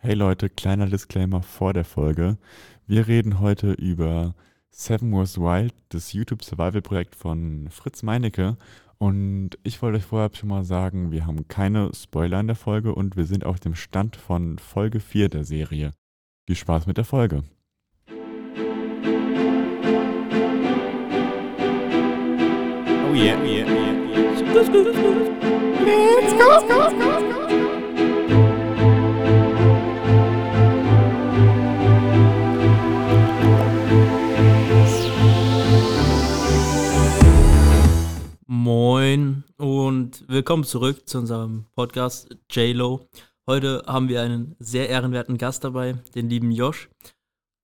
Hey Leute, kleiner Disclaimer vor der Folge. Wir reden heute über Seven Wars Wild, das YouTube Survival Projekt von Fritz Meinecke. Und ich wollte euch vorher schon mal sagen, wir haben keine Spoiler in der Folge und wir sind auf dem Stand von Folge 4 der Serie. Viel Spaß mit der Folge. Oh yeah, oh yeah, oh yeah, Let's go, let's go, let's go. Und willkommen zurück zu unserem Podcast JLo. Heute haben wir einen sehr ehrenwerten Gast dabei, den lieben Josh.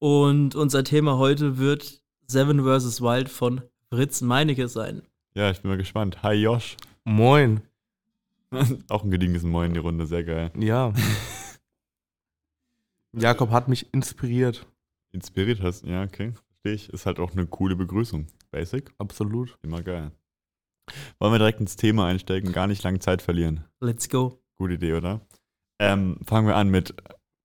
Und unser Thema heute wird Seven vs. Wild von Fritz Meinecke sein. Ja, ich bin mal gespannt. Hi Josh. Moin. Auch ein gediegenes Moin in die Runde, sehr geil. Ja. Jakob hat mich inspiriert. Inspiriert hast, ja, okay. Verstehe ich. Ist halt auch eine coole Begrüßung. Basic. Absolut. Immer geil. Wollen wir direkt ins Thema einsteigen, gar nicht lange Zeit verlieren. Let's go. Gute Idee, oder? Ähm, fangen wir an mit,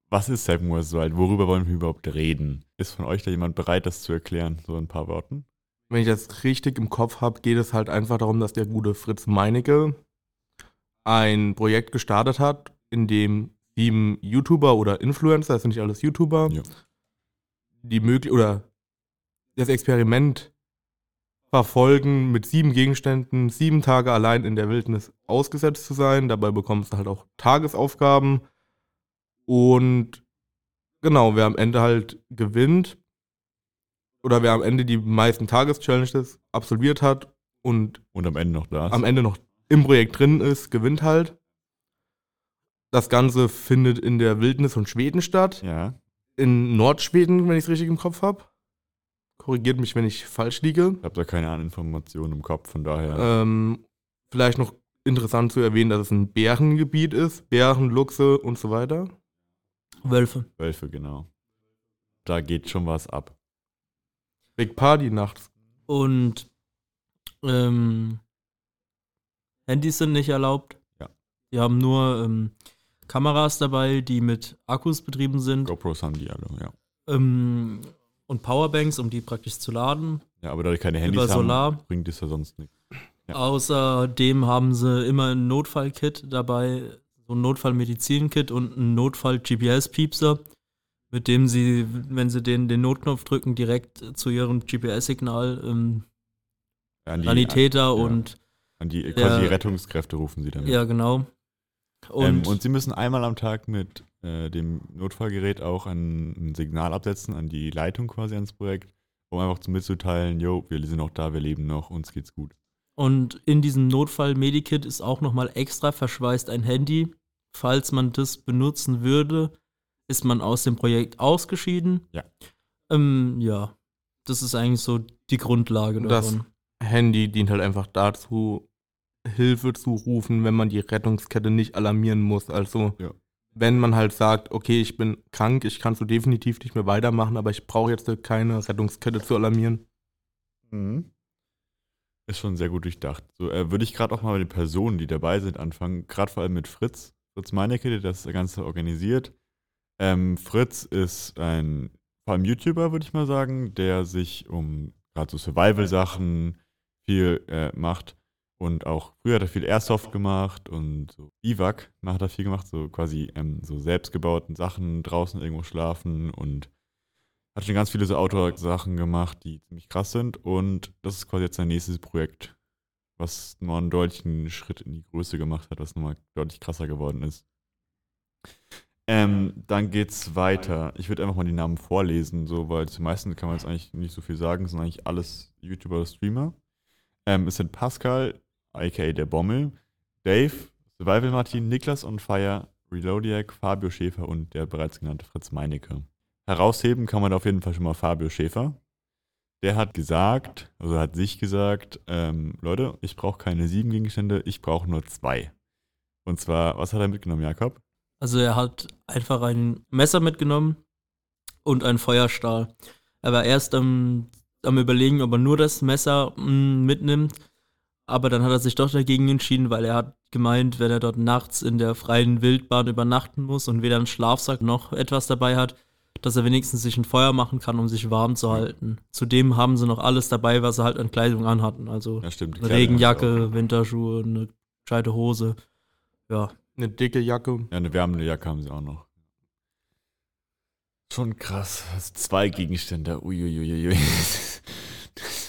was ist Seven Wars Wild? Worüber wollen wir überhaupt reden? Ist von euch da jemand bereit, das zu erklären? So in ein paar Worten? Wenn ich das richtig im Kopf habe, geht es halt einfach darum, dass der gute Fritz Meinecke ein Projekt gestartet hat, in dem sieben YouTuber oder Influencer, das sind nicht alles YouTuber, Ja. die möglich oder das Experiment verfolgen, mit sieben Gegenständen sieben Tage allein in der Wildnis ausgesetzt zu sein. Dabei bekommst du halt auch Tagesaufgaben. Und genau, wer am Ende halt gewinnt, oder wer am Ende die meisten Tageschallenges absolviert hat und Und am Ende noch da ist. am Ende noch im Projekt drin ist, gewinnt halt. Das Ganze findet in der Wildnis von Schweden statt. Ja. In Nordschweden, wenn ich es richtig im Kopf habe. Korrigiert mich, wenn ich falsch liege. Ich habe da keine anderen Informationen im Kopf, von daher. Ähm, vielleicht noch interessant zu erwähnen, dass es ein Bärengebiet ist. Bären, Luchse und so weiter. Wölfe. Wölfe, genau. Da geht schon was ab. Big Party nachts. Und ähm, Handys sind nicht erlaubt. Ja. Die haben nur ähm, Kameras dabei, die mit Akkus betrieben sind. GoPros haben die alle, ja. Ähm, und Powerbanks, um die praktisch zu laden. Ja, aber da die keine Handys Über haben, Solar. bringt das ja sonst nichts. Ja. Außerdem haben sie immer ein Notfallkit dabei, so ein Notfallmedizin-Kit und ein Notfall-GPS-Piepser, mit dem sie, wenn sie den, den Notknopf drücken, direkt zu ihrem GPS-Signal ähm, An die, Sanitäter ja. und An die, quasi die Rettungskräfte rufen sie dann. ja, genau. Und, ähm, und sie müssen einmal am Tag mit äh, dem Notfallgerät auch ein, ein Signal absetzen an die Leitung quasi ans Projekt, um einfach zu mitzuteilen, jo, wir sind noch da, wir leben noch, uns geht's gut. Und in diesem Notfall-Medikit ist auch nochmal extra verschweißt ein Handy. Falls man das benutzen würde, ist man aus dem Projekt ausgeschieden. Ja. Ähm, ja, das ist eigentlich so die Grundlage Das- davon. Handy dient halt einfach dazu, Hilfe zu rufen, wenn man die Rettungskette nicht alarmieren muss. Also, Ja. wenn man halt sagt, okay, ich bin krank, ich kann so definitiv nicht mehr weitermachen, aber ich brauche jetzt keine Rettungskette zu alarmieren. Mhm. Ist schon sehr gut durchdacht. So, äh, würde ich gerade auch mal mit den Personen, die dabei sind, anfangen. Gerade vor allem mit Fritz. Fritz Meinecke, der das Ganze organisiert. Ähm, Fritz ist ein, vor allem YouTuber, würde ich mal sagen, der sich um gerade so Survival-Sachen viel äh, macht. Und auch früher hat er viel Airsoft gemacht und so Biwak hat er viel gemacht, so quasi ähm, so selbstgebauten Sachen, draußen irgendwo schlafen und hat schon ganz viele so Outdoor-Sachen gemacht, die ziemlich krass sind. Und das ist quasi jetzt sein nächstes Projekt, was nochmal einen deutlichen Schritt in die Größe gemacht hat, was nochmal deutlich krasser geworden ist. Ähm, dann geht's weiter. Ich würde einfach mal die Namen vorlesen, so, weil zu meisten kann man jetzt eigentlich nicht so viel sagen, sind eigentlich alles YouTuber oder Streamer. Ähm, es sind Pascal, aka der Bommel, Dave, Survival Martin, Niklas on Fire, Reloadiac, Fabio Schäfer und der bereits genannte Fritz Meinecke. Herausheben kann man auf jeden Fall schon mal Fabio Schäfer. Der hat gesagt, also hat sich gesagt, ähm, Leute, ich brauche keine sieben Gegenstände, ich brauche nur zwei. Und zwar, was hat er mitgenommen, Jakob? Also er hat einfach ein Messer mitgenommen und einen Feuerstahl. Er war erst am, am überlegen, ob er nur das Messer mm, mitnimmt, aber dann hat er sich doch dagegen entschieden, weil er hat gemeint, wenn er dort nachts in der freien Wildbahn übernachten muss und weder einen Schlafsack noch etwas dabei hat, dass er wenigstens sich ein Feuer machen kann, um sich warm zu halten. Zudem haben sie noch alles dabei, was sie halt an Kleidung anhatten. Also Ja, stimmt. eine Regenjacke. Winterschuhe, eine gescheite Hose. Ja, Eine dicke Jacke. Ja, eine wärmende Jacke haben sie auch noch. Schon krass. Also zwei Gegenstände. Uiuiuiui.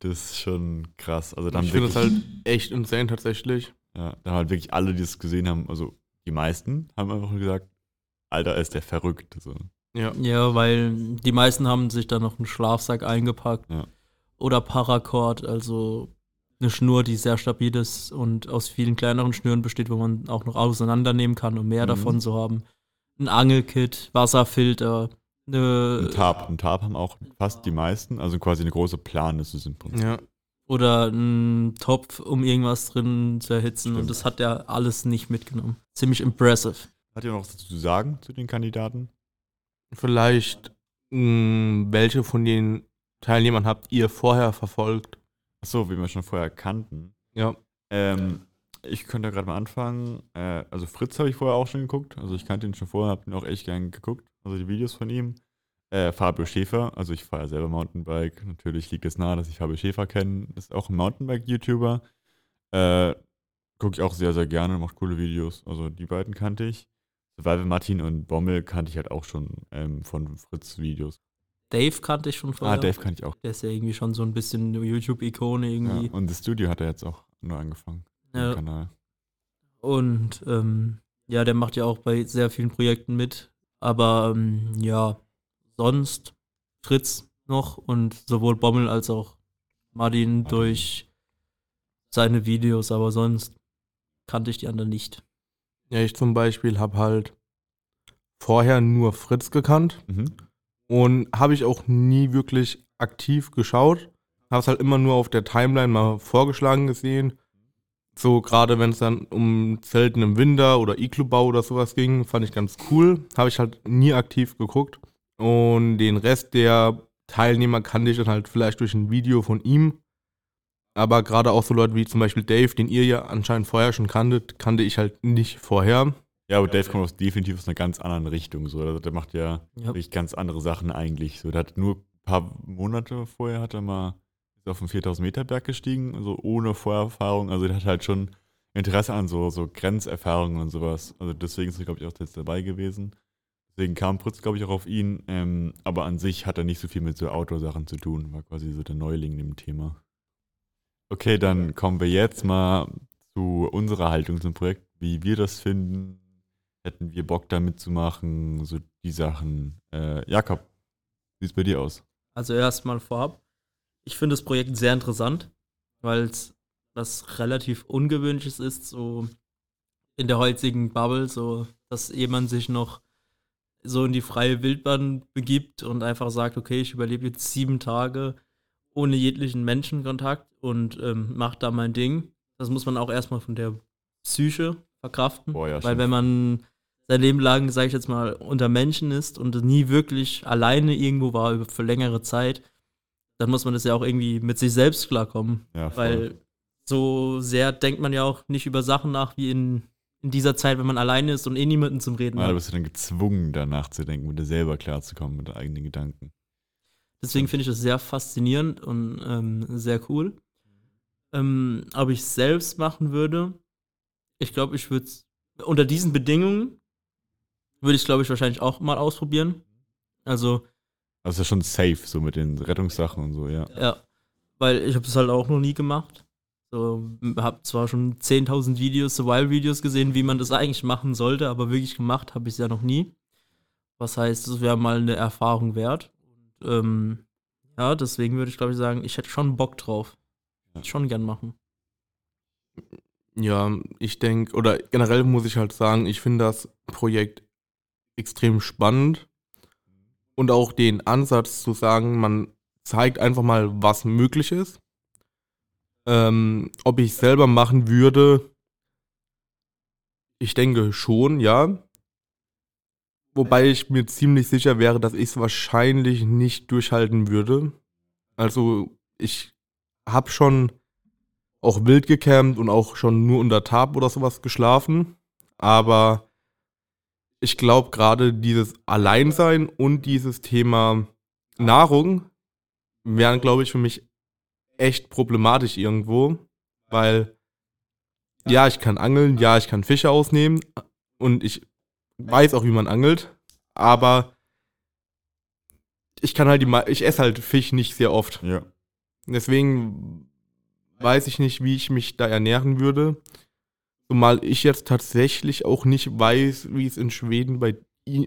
Das ist schon krass. Also dann Ich finde es halt echt insane tatsächlich. ja, da haben halt wirklich alle, die es gesehen haben, also die meisten, haben einfach gesagt, Alter, ist der verrückt. So. Ja. ja, weil die meisten haben sich da noch einen Schlafsack eingepackt. Ja. Oder Paracord, also eine Schnur, die sehr stabil ist und aus vielen kleineren Schnüren besteht, wo man auch noch auseinandernehmen kann, um mehr Mhm. davon zu haben. Ein Angelkit, Wasserfilter, eine, Ein Tarp. Ein Tarp haben auch fast die meisten, also quasi eine große Plan ist es im Prinzip. Ja. oder ein Topf, um irgendwas drin zu erhitzen. Stimmt. Und das hat er alles nicht mitgenommen. Ziemlich impressive. Hat ihr noch was zu sagen zu den Kandidaten? Vielleicht, mh, welche von den Teilnehmern habt ihr vorher verfolgt? Achso, wie wir schon vorher kannten. Ja. Ähm, ich könnte gerade mal anfangen. Äh, also Fritz habe ich vorher auch schon geguckt. Also ich kannte ihn schon vorher, habe ihn auch echt gern geguckt. Also die Videos von ihm. Äh, Fabio Schäfer, also ich fahre ja selber Mountainbike. Natürlich liegt es nahe, dass ich Fabio Schäfer kenne. Ist auch ein Mountainbike-YouTuber. Äh, Gucke ich auch sehr, sehr gerne, macht coole Videos. Also die beiden kannte ich. Survival Martin und Bommel kannte ich halt auch schon ähm, von Fritz-Videos. Dave kannte ich schon vorher. Ah, Dave kannte ich auch. Der ist ja irgendwie schon so ein bisschen eine YouTube-Ikone Ja. irgendwie. Und das Studio hat er jetzt auch nur angefangen. Ja. Kanal. Und ähm, ja, der macht ja auch bei sehr vielen Projekten mit. Aber ähm, ja, sonst Fritz noch und sowohl Bommel als auch Martin durch seine Videos, aber sonst kannte ich die anderen nicht. Ja, ich zum Beispiel habe halt vorher nur Fritz gekannt Mhm. und habe ich auch nie wirklich aktiv geschaut. Habe es halt immer nur auf der Timeline mal vorgeschlagen gesehen. So gerade wenn es dann um Zelten im Winter oder Iglubau oder sowas ging, fand ich ganz cool. Habe ich halt nie aktiv geguckt. Und den Rest der Teilnehmer kannte ich dann halt vielleicht durch ein Video von ihm. Aber gerade auch so Leute wie zum Beispiel Dave, den ihr ja anscheinend vorher schon kanntet, kannte ich halt nicht vorher. Ja, aber Dave kommt aus, definitiv aus einer ganz anderen Richtung. So. Also der macht ja Ja. wirklich ganz andere Sachen eigentlich. So, der hat nur ein paar Monate vorher hat er mal ist auf den 4000 Meter Berg gestiegen, also ohne Vorerfahrung. Also der hat halt schon Interesse an so, so Grenzerfahrungen und sowas. Also deswegen ist er, glaube ich, auch jetzt dabei gewesen. Deswegen kam Fritz, glaube ich, auch auf ihn. Ähm, aber an sich hat er nicht so viel mit so Outdoor-Sachen zu tun. War quasi so der Neuling im Thema. Okay, dann kommen wir jetzt mal zu unserer Haltung zum Projekt, wie wir das finden. Hätten wir Bock da mitzumachen, so die Sachen. Äh, Jakob, wie sieht's bei dir aus? Also erstmal vorab. Ich finde das Projekt sehr interessant, weil es was relativ Ungewöhnliches ist, so in der heutigen Bubble, so dass jemand sich noch so in die freie Wildbahn begibt und einfach sagt, okay, ich überlebe jetzt sieben Tage ohne jeglichen Menschenkontakt und ähm, macht da mein Ding. Das muss man auch erstmal von der Psyche verkraften. Boah, ja, Weil wenn man sein Leben lang, sage ich jetzt mal, unter Menschen ist und nie wirklich alleine irgendwo war für längere Zeit, dann muss man das ja auch irgendwie mit sich selbst klarkommen. Ja. Weil so sehr denkt man ja auch nicht über Sachen nach wie in, in dieser Zeit, wenn man alleine ist und eh niemanden zum Reden Ja, da hat. bist du dann gezwungen, danach zu denken, mit dir selber klarzukommen, mit deinen eigenen Gedanken. Deswegen finde ich das sehr faszinierend und ähm, sehr cool. Ähm, ob ich es selbst machen würde, ich glaube, ich würde es unter diesen Bedingungen würde ich glaube ich wahrscheinlich auch mal ausprobieren. Also Das ist ja schon safe, so mit den Rettungssachen und so, ja. Ja, weil ich habe das halt auch noch nie gemacht. So, habe zwar schon 10.000 Videos, Survival-Videos gesehen, wie man das eigentlich machen sollte, aber wirklich gemacht habe ich es ja noch nie. Was heißt, es wäre mal eine Erfahrung wert. Und, ähm, ja, deswegen würde ich glaube ich sagen, ich hätte schon Bock drauf. Ja. Schon gern machen. Ja, ich denke, oder generell muss ich halt sagen, ich finde das Projekt extrem spannend und auch den Ansatz zu sagen, man zeigt einfach mal, was möglich ist. Ähm, ob ich selber machen würde, ich denke schon, ja. Wobei ich mir ziemlich sicher wäre, dass ich es wahrscheinlich nicht durchhalten würde. Also ich habe schon auch wild gecampt und auch schon nur unter Tab oder sowas geschlafen. Aber ich glaube gerade dieses Alleinsein und dieses Thema Nahrung wären, glaube ich, für mich echt problematisch irgendwo, weil ja, ich kann angeln, ja, ich kann Fische ausnehmen und ich weiß auch, wie man angelt, aber ich kann halt die, ich esse halt Fisch nicht sehr oft. Ja. Deswegen weiß ich nicht, wie ich mich da ernähren würde. Zumal ich jetzt tatsächlich auch nicht weiß, wie es in Schweden bei,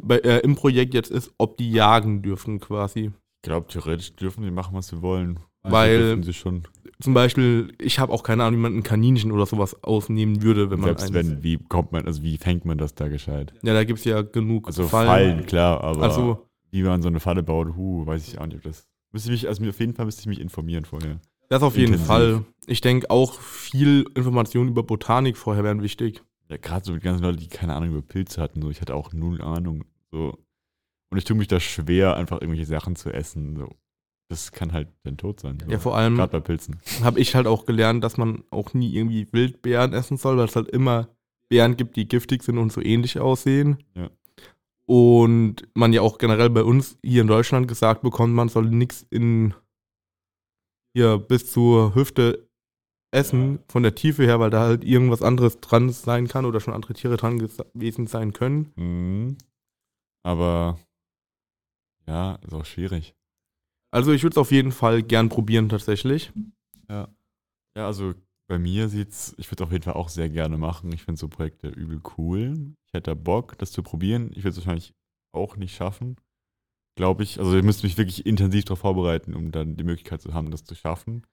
bei äh, im Projekt jetzt ist, ob die jagen dürfen quasi. Ich glaube, theoretisch dürfen die machen, was sie wollen. Also Weil- sie schon. Zum Beispiel, ich habe auch keine Ahnung, wie man ein Kaninchen oder sowas ausnehmen würde, wenn man Selbst eins- wenn, wie kommt man, also wie fängt man das da gescheit? Ja, da gibt es ja genug Also Fallen, klar, aber Also, wie man so eine Falle baut, hu, weiß ich auch nicht. ob Das müsste ich mich, also auf jeden Fall müsste ich mich informieren vorher. Das auf jeden intensiv. Fall. Ich denke auch viel Informationen über Botanik vorher wären wichtig. Ja, gerade so die ganzen Leute, die keine Ahnung über Pilze hatten, so ich hatte auch null Ahnung. So. Und ich tue mich da schwer, einfach irgendwelche Sachen zu essen. So. Das kann halt dann tot sein. So. Ja, vor allem Gerade bei Pilzen. habe ich halt auch gelernt, dass man auch nie irgendwie Wildbeeren essen soll, weil es halt immer Beeren gibt, die giftig sind und so ähnlich aussehen. Ja. Und man ja auch generell bei uns hier in Deutschland gesagt bekommt, man soll nichts in hier bis zur Hüfte essen, von der Tiefe her, weil da halt irgendwas anderes dran sein kann oder schon andere Tiere dran gewesen sein können. Mhm. Aber ja, ist auch schwierig. Also ich würde es auf jeden Fall gern probieren tatsächlich. Ja. Ja, also bei mir sieht's, ich würde auf jeden Fall auch sehr gerne machen. Ich finde so Projekte übel cool. Ich hätte Bock, das zu probieren. Ich würde es wahrscheinlich auch nicht schaffen. Glaube ich. Also ihr müsst mich wirklich intensiv darauf vorbereiten, um dann die Möglichkeit zu haben, das zu schaffen.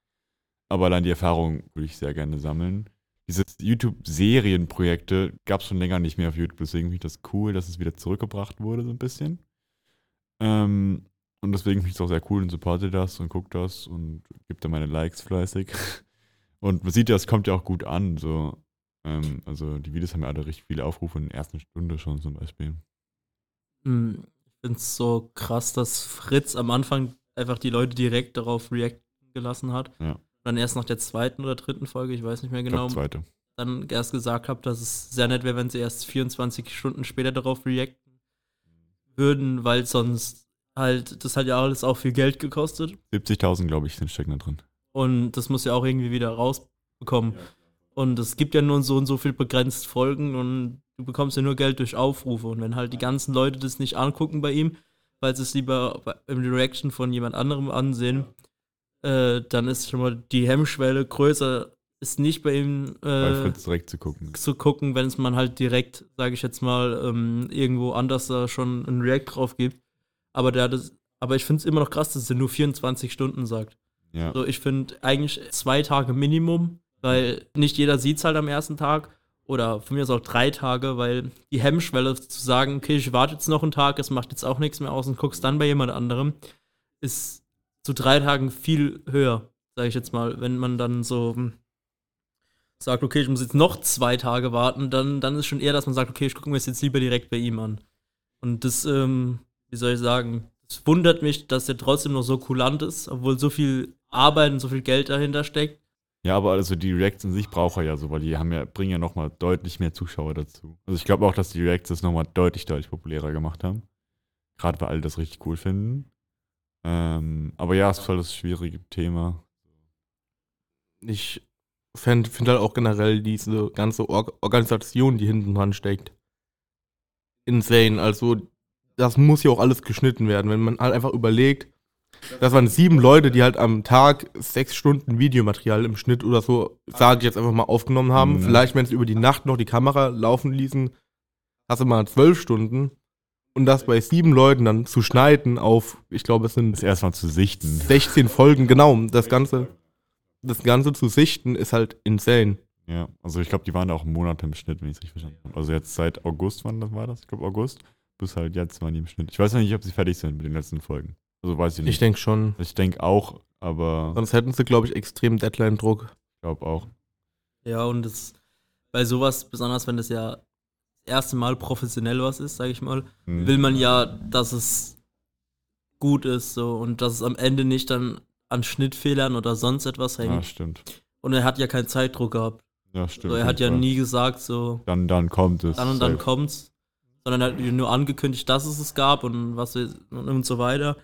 Aber allein die Erfahrung würde ich sehr gerne sammeln. Diese YouTube-Serienprojekte gab es schon länger nicht mehr auf YouTube, deswegen finde ich das cool, dass es wieder zurückgebracht wurde, so ein bisschen. Ähm, und deswegen finde ich es auch sehr cool und supporte das und gucke das und gebe da meine Likes fleißig. Und man sieht ja, es kommt ja auch gut an. So. Ähm, also die Videos haben ja alle richtig viele Aufrufe in der ersten Stunde schon zum Beispiel. Ich finde es so krass, dass Fritz am Anfang einfach die Leute direkt darauf reacten gelassen hat. Ja. Und dann erst nach der zweiten oder dritten Folge, ich weiß nicht mehr genau, zweite. dann erst gesagt habe, dass es sehr nett wäre, wenn sie erst 24 Stunden später darauf reacten würden, weil sonst halt, das hat ja alles auch viel Geld gekostet. 70.000, glaube ich, sind stecken da drin. Und das muss ja auch irgendwie wieder rausbekommen. Und es gibt ja nur so und so viel begrenzt Folgen und du bekommst ja nur Geld durch Aufrufe. Und wenn halt die ganzen Leute das nicht angucken bei ihm, weil sie es lieber im Reaction von jemand anderem ansehen, äh, dann ist schon mal die Hemmschwelle größer, ist nicht bei ihm äh, direkt zu gucken. zu gucken, wenn es man halt direkt, sage ich jetzt mal, ähm, irgendwo anders da schon ein React drauf gibt. Aber der hat es, aber ich finde es immer noch krass, dass er nur 24 Stunden sagt. Ja. So, ich finde eigentlich zwei Tage Minimum, weil nicht jeder sieht es halt am ersten Tag. Oder von mir aus auch drei Tage, weil die Hemmschwelle zu sagen, okay, ich warte jetzt noch einen Tag, es macht jetzt auch nichts mehr aus und guckst dann bei jemand anderem, ist zu drei Tagen viel höher, sage ich jetzt mal. Wenn man dann so hm, sagt, okay, ich muss jetzt noch zwei Tage warten, dann, dann ist schon eher, dass man sagt, okay, ich gucke mir das jetzt lieber direkt bei ihm an. Und das, ähm, wie soll ich sagen, es wundert mich, dass er trotzdem noch so kulant ist, obwohl so viel Arbeit und so viel Geld dahinter steckt. Ja, aber also die Reacts in sich braucht er ja so, weil die haben ja, bringen ja nochmal deutlich mehr Zuschauer dazu. Also ich glaube auch, dass die Reacts das nochmal deutlich, deutlich populärer gemacht haben. Gerade weil alle das richtig cool finden. Ähm, aber ja, es ist voll das schwierige Thema. Ich finde find halt auch generell diese ganze Or Organisation, die hinten dran steckt, insane. Also, das muss ja auch alles geschnitten werden. Wenn man halt einfach überlegt, das waren sieben Leute, die halt am Tag sechs Stunden Videomaterial im Schnitt oder so, sage ich jetzt einfach mal, aufgenommen haben. Mhm. Vielleicht, wenn sie über die Nacht noch die Kamera laufen ließen, hast du mal zwölf Stunden. Und das bei sieben Leuten dann zu schneiden auf, ich glaube, es sind Das erstmal zu sichten. 16 Folgen, genau. Das Ganze, das Ganze zu sichten ist halt insane. Ja, also ich glaube, die waren da auch Monate im Schnitt, wenn ich es richtig verstanden habe. Also jetzt seit August, wann das war das? Ich glaube August. Bis halt jetzt waren die im Schnitt. Ich weiß noch nicht, ob sie fertig sind mit den letzten Folgen. Also weiß ich nicht. Ich denke schon. Ich denke auch, aber Sonst hätten sie, glaube ich, extrem Deadline-Druck. ich glaube auch. Ja, und das, bei sowas, besonders wenn das ja das erste Mal professionell was ist, sage ich mal, Hm. will man ja, dass es gut ist so und dass es am Ende nicht dann an Schnittfehlern oder sonst etwas Ja, hängt. stimmt. Und er hat ja keinen Zeitdruck gehabt. Ja, stimmt. So, er hat ja nie gesagt, so, Dann, dann kommt es. dann und dann safe. kommt's. Sondern er hat nur angekündigt, dass es es gab und was und so weiter.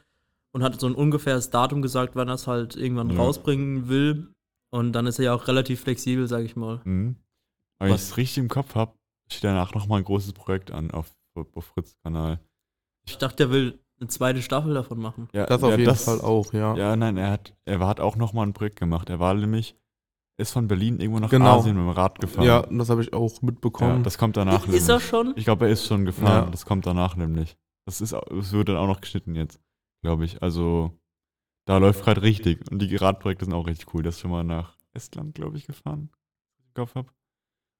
Und hat so ein ungefähres Datum gesagt, wann er es halt irgendwann Ja. rausbringen will. Und dann ist er ja auch relativ flexibel, sag ich mal. Mhm. Aber wenn ich es richtig im Kopf habe, steht danach nochmal ein großes Projekt an auf, auf Fritz-Kanal. Ich dachte, er will eine zweite Staffel davon machen. Ja, Das auf ja, jeden das- Fall auch, ja. Ja, nein, er hat, er hat auch nochmal ein Projekt gemacht. Er war nämlich, ist von Berlin irgendwo nach Genau. Asien mit dem Rad gefahren. Ja, das habe ich auch Ja, mitbekommen. das kommt danach. ist er nämlich. schon? Ich glaube, er ist schon gefahren. Ja. Das kommt danach nämlich. Das ist, es wird dann auch noch geschnitten jetzt, glaube ich. Also da läuft gerade richtig. Und die Radprojekte sind auch richtig cool. Das ist schon mal nach Estland, glaube ich, gefahren. ich Kopf habe.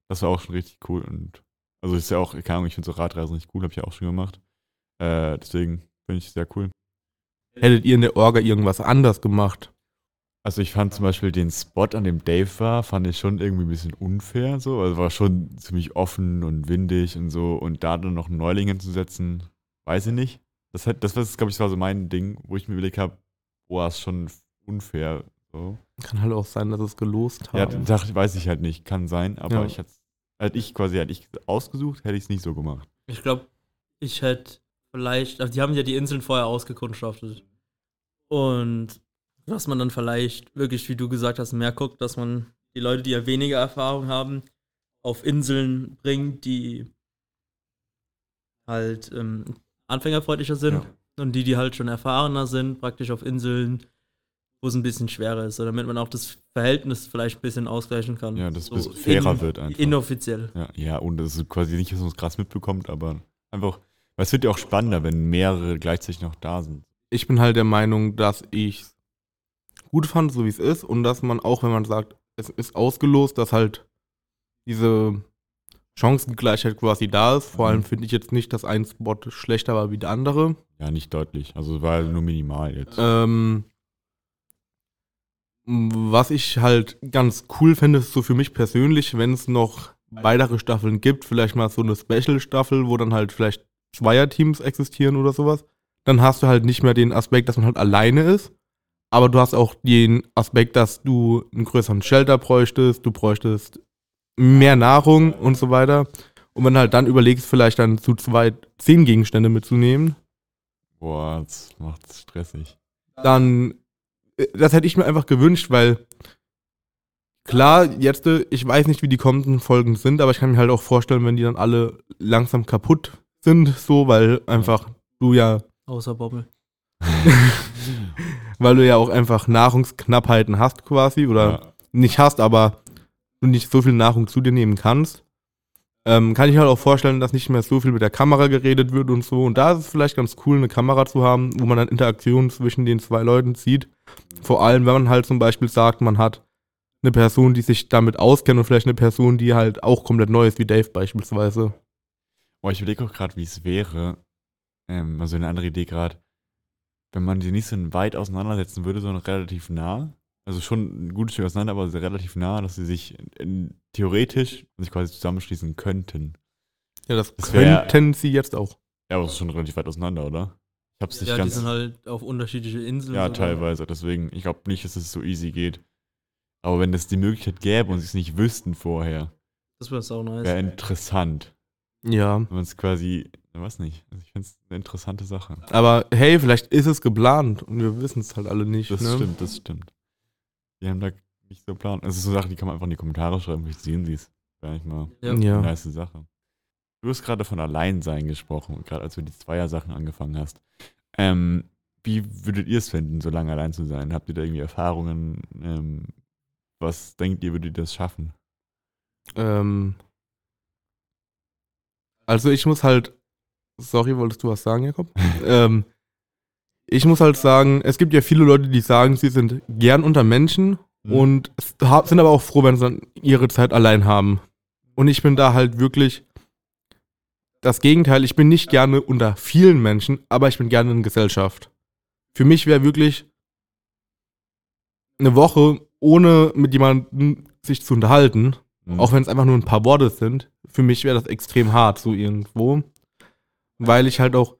Das war auch schon richtig cool. Und also ist ja auch, keine Ahnung, ich finde so Radreisen richtig cool, habe ich ja auch schon gemacht. Äh, deswegen finde ich sehr cool. Hättet ihr in der Orga irgendwas anders gemacht? Also ich fand zum Beispiel den Spot, an dem Dave war, fand ich schon irgendwie ein bisschen unfair so. Also war schon ziemlich offen und windig und so. Und da dann noch einen Neuling hinzusetzen, weiß ich nicht. Das, hat, das war, glaube ich, war so mein Ding, wo ich mir überlegt habe, boah, ist schon unfair. So. Kann halt auch sein, dass es gelost Ja, haben. das weiß ich halt nicht, kann sein, aber Ja. ich hätte hätte ich quasi, hätte ich ausgesucht, hätte ich es nicht so gemacht. Ich glaube, ich hätte vielleicht, also die haben ja die Inseln vorher ausgekundschaftet. Und dass man dann vielleicht wirklich, wie du gesagt hast, mehr guckt, dass man die Leute, die ja weniger Erfahrung haben, auf Inseln bringt, die halt ähm, anfängerfreundlicher sind. Ja. Und die, die halt schon erfahrener sind, praktisch auf Inseln, wo es ein bisschen schwerer ist, so damit man auch das Verhältnis vielleicht ein bisschen ausgleichen kann. Ja, dass es So bisschen fairer in- wird einfach. Inoffiziell. Ja, ja, und es ist quasi nicht, dass man es krass mitbekommt, aber einfach, weil es wird ja auch spannender, wenn mehrere gleichzeitig noch da sind. Ich bin halt der Meinung, dass ich gut fand, so wie es ist, und dass man auch, wenn man sagt, es ist ausgelost, dass halt diese Chancengleichheit quasi da ist. Vor Mhm. allem finde ich jetzt nicht, dass ein Spot schlechter war wie der andere. Ja, nicht deutlich. Also war nur minimal jetzt. Ähm, was ich halt ganz cool finde, ist so für mich persönlich, wenn es noch weitere Staffeln gibt, vielleicht mal so eine Special-Staffel, wo dann halt vielleicht Zweierteams existieren oder sowas, dann hast du halt nicht mehr den Aspekt, dass man halt alleine ist, aber du hast auch den Aspekt, dass du einen größeren Shelter bräuchtest, du bräuchtest mehr Nahrung und so weiter. Und wenn du halt dann überlegst, vielleicht dann zu zweit zehn Gegenstände mitzunehmen, Boah, das macht es stressig. dann, äh, das hätte ich mir einfach gewünscht, weil klar, jetzt, ich weiß nicht, wie die kommenden Folgen sind, aber ich kann mir halt auch vorstellen, wenn die dann alle langsam kaputt sind, so, weil einfach du ja, Außer Bobbel. weil du ja auch einfach Nahrungsknappheiten hast quasi oder Ja. nicht hast, aber du nicht so viel Nahrung zu dir nehmen kannst. Ähm, kann ich halt auch vorstellen, dass nicht mehr so viel mit der Kamera geredet wird und so. Und da ist es vielleicht ganz cool, eine Kamera zu haben, wo man dann Interaktionen zwischen den zwei Leuten sieht. Vor allem, wenn man halt zum Beispiel sagt, man hat eine Person, die sich damit auskennt und vielleicht eine Person, die halt auch komplett neu ist, wie Dave beispielsweise. Boah, ich überlege auch gerade, wie es wäre. Ähm, also eine andere Idee gerade. Wenn man sie nicht so weit auseinandersetzen würde, sondern relativ nah. Also schon ein gutes Stück auseinander, aber sehr relativ nah, dass sie sich in, in, theoretisch sich quasi zusammenschließen könnten. Ja, das, Das wär- könnten sie jetzt auch. Ja, aber es ist schon relativ weit auseinander, oder? Ich hab's nicht Ja, die ganz. sind halt auf unterschiedliche Inseln. ja, sogar. teilweise. Deswegen, ich glaube nicht, dass es so easy geht. Aber wenn es die Möglichkeit gäbe und sie es nicht wüssten vorher, Das wäre auch nice. wäre interessant. Ja. Wenn man es quasi, ich weiß nicht. Also ich finde es eine interessante Sache. Aber hey, vielleicht ist es geplant und wir wissen es halt alle nicht. Das ne? stimmt, das stimmt. Die haben da nicht so Plan. Es ist so Sachen, die kann man einfach in die Kommentare schreiben, vielleicht sehen sie es. Gar nicht mal Ja. eine Ja. nice Sache. Du hast gerade von Alleinsein gesprochen, gerade als du die Zweier-Sachen angefangen hast. Ähm, wie würdet ihr es finden, so lange allein zu sein? Habt ihr da irgendwie Erfahrungen? Ähm, was denkt ihr, würdet ihr das schaffen? Ähm, also ich muss halt, sorry, wolltest du was sagen, Jakob? ähm, ich muss halt sagen, es gibt ja viele Leute, die sagen, sie sind gern unter Menschen Mhm. und sind aber auch froh, wenn sie dann ihre Zeit allein haben. Und ich bin da halt wirklich das Gegenteil. Ich bin nicht gerne unter vielen Menschen, aber ich bin gerne in Gesellschaft. Für mich wäre wirklich eine Woche ohne mit jemandem sich zu unterhalten, Mhm. auch wenn es einfach nur ein paar Worte sind, für mich wäre das extrem hart so irgendwo. Weil ich halt auch,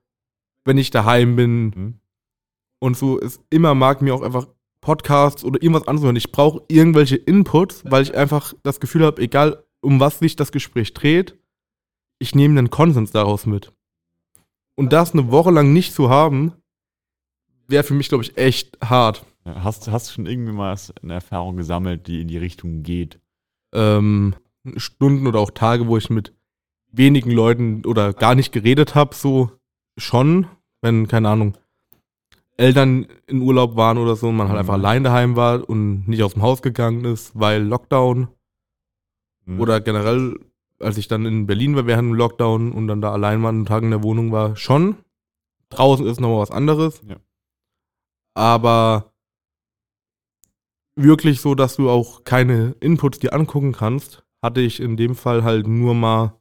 wenn ich daheim bin Mhm. Und so, es immer mag, mir auch einfach Podcasts oder irgendwas anzuhören. Ich brauche irgendwelche Inputs, weil ich einfach das Gefühl habe, egal um was sich das Gespräch dreht, ich nehme einen Konsens daraus mit. Und das eine Woche lang nicht zu haben, wäre für mich, glaube ich, echt hart. Hast, hast du schon irgendwie mal eine Erfahrung gesammelt, die in die Richtung geht? Ähm, Stunden oder auch Tage, wo ich mit wenigen Leuten oder gar nicht geredet habe, so schon, wenn, keine Ahnung, Eltern in Urlaub waren oder so und man halt einfach Mhm. allein daheim war und nicht aus dem Haus gegangen ist, weil Lockdown Hm. oder generell, als ich dann in Berlin war während dem Lockdown und dann da allein mal einen Tag in der Wohnung war, schon. Draußen ist nochmal was anderes. Ja. Aber wirklich so, dass du auch keine Inputs dir angucken kannst, hatte ich in dem Fall halt nur mal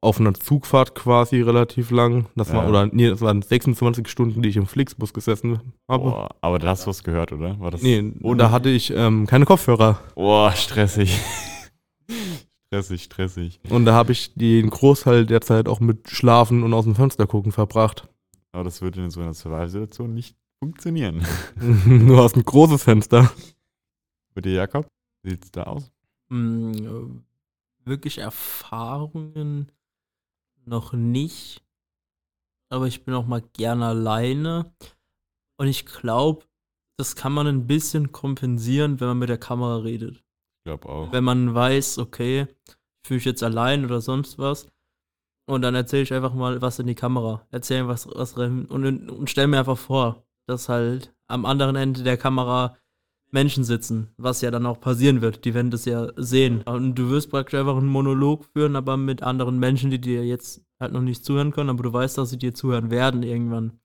auf einer Zugfahrt quasi relativ lang. Das war, Ja. oder nee, das waren 26 Stunden, die ich im Flixbus gesessen habe. Boah, aber da hast du was gehört, oder? War das Nee, ohne- da hatte ich ähm, keine Kopfhörer. Boah, stressig. stressig, stressig. Und da habe ich den Großteil der Zeit auch mit Schlafen und aus dem Fenster gucken verbracht. Aber das würde in so einer Survival-Situation nicht funktionieren. Nur aus dem großes Fenster. Bei dir, Jakob? Wie sieht's da aus? Mm, äh, wirklich Erfahrungen noch nicht. Aber ich bin auch mal gerne alleine. Und ich glaube, das kann man ein bisschen kompensieren, wenn man mit der Kamera redet. Ich glaube auch. Wenn man weiß, okay, ich fühle mich jetzt allein oder sonst was. Und dann erzähle ich einfach mal was in die Kamera. Erzähle was, was rein und, und stell mir einfach vor, dass halt am anderen Ende der Kamera Menschen sitzen, was ja dann auch passieren wird. Die werden das ja sehen. Und du wirst praktisch einfach einen Monolog führen, aber mit anderen Menschen, die dir jetzt halt noch nicht zuhören können, aber du weißt, dass sie dir zuhören werden irgendwann.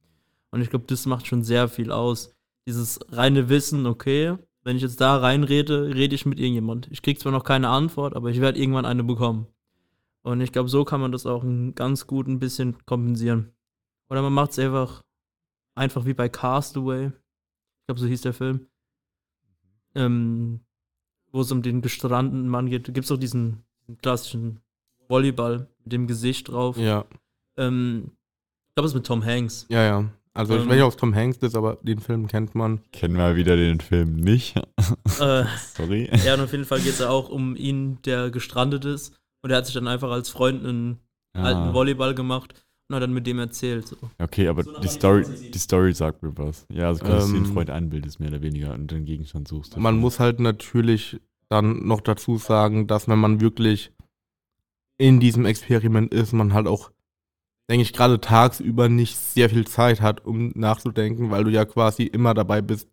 Und ich glaube, das macht schon sehr viel aus. Dieses reine Wissen, okay, wenn ich jetzt da reinrede, rede ich mit irgendjemand. Ich krieg zwar noch keine Antwort, aber ich werde irgendwann eine bekommen. Und ich glaube, so kann man das auch ein ganz gut ein bisschen kompensieren. Oder man macht es einfach, einfach wie bei Castaway. Ich glaube, so hieß der Film. Ähm, wo es um den gestrandeten Mann geht. Gibt es auch diesen, diesen klassischen Volleyball mit dem Gesicht drauf. Ja, Ähm, ich glaube, es ist mit Tom Hanks. ja, ja. Also ich weiß nicht, ob es Tom Hanks ist, aber den Film kennt man. Kennen wir wieder den Film nicht. äh, Sorry. ja, und auf jeden Fall geht es ja auch um ihn, der gestrandet ist. Und er hat sich dann einfach als Freund einen alten Ah, Volleyball gemacht und hat dann mit dem erzählt. So. okay, aber die Story, die Story sagt mir was. Ja, also könntest du den Ähm. Freund einbildest, mehr oder weniger, und den Gegenstand suchst. Man muss halt natürlich dann noch dazu sagen, dass wenn man wirklich in diesem Experiment ist, man halt auch, denke ich, gerade tagsüber nicht sehr viel Zeit hat, um nachzudenken, weil du ja quasi immer dabei bist,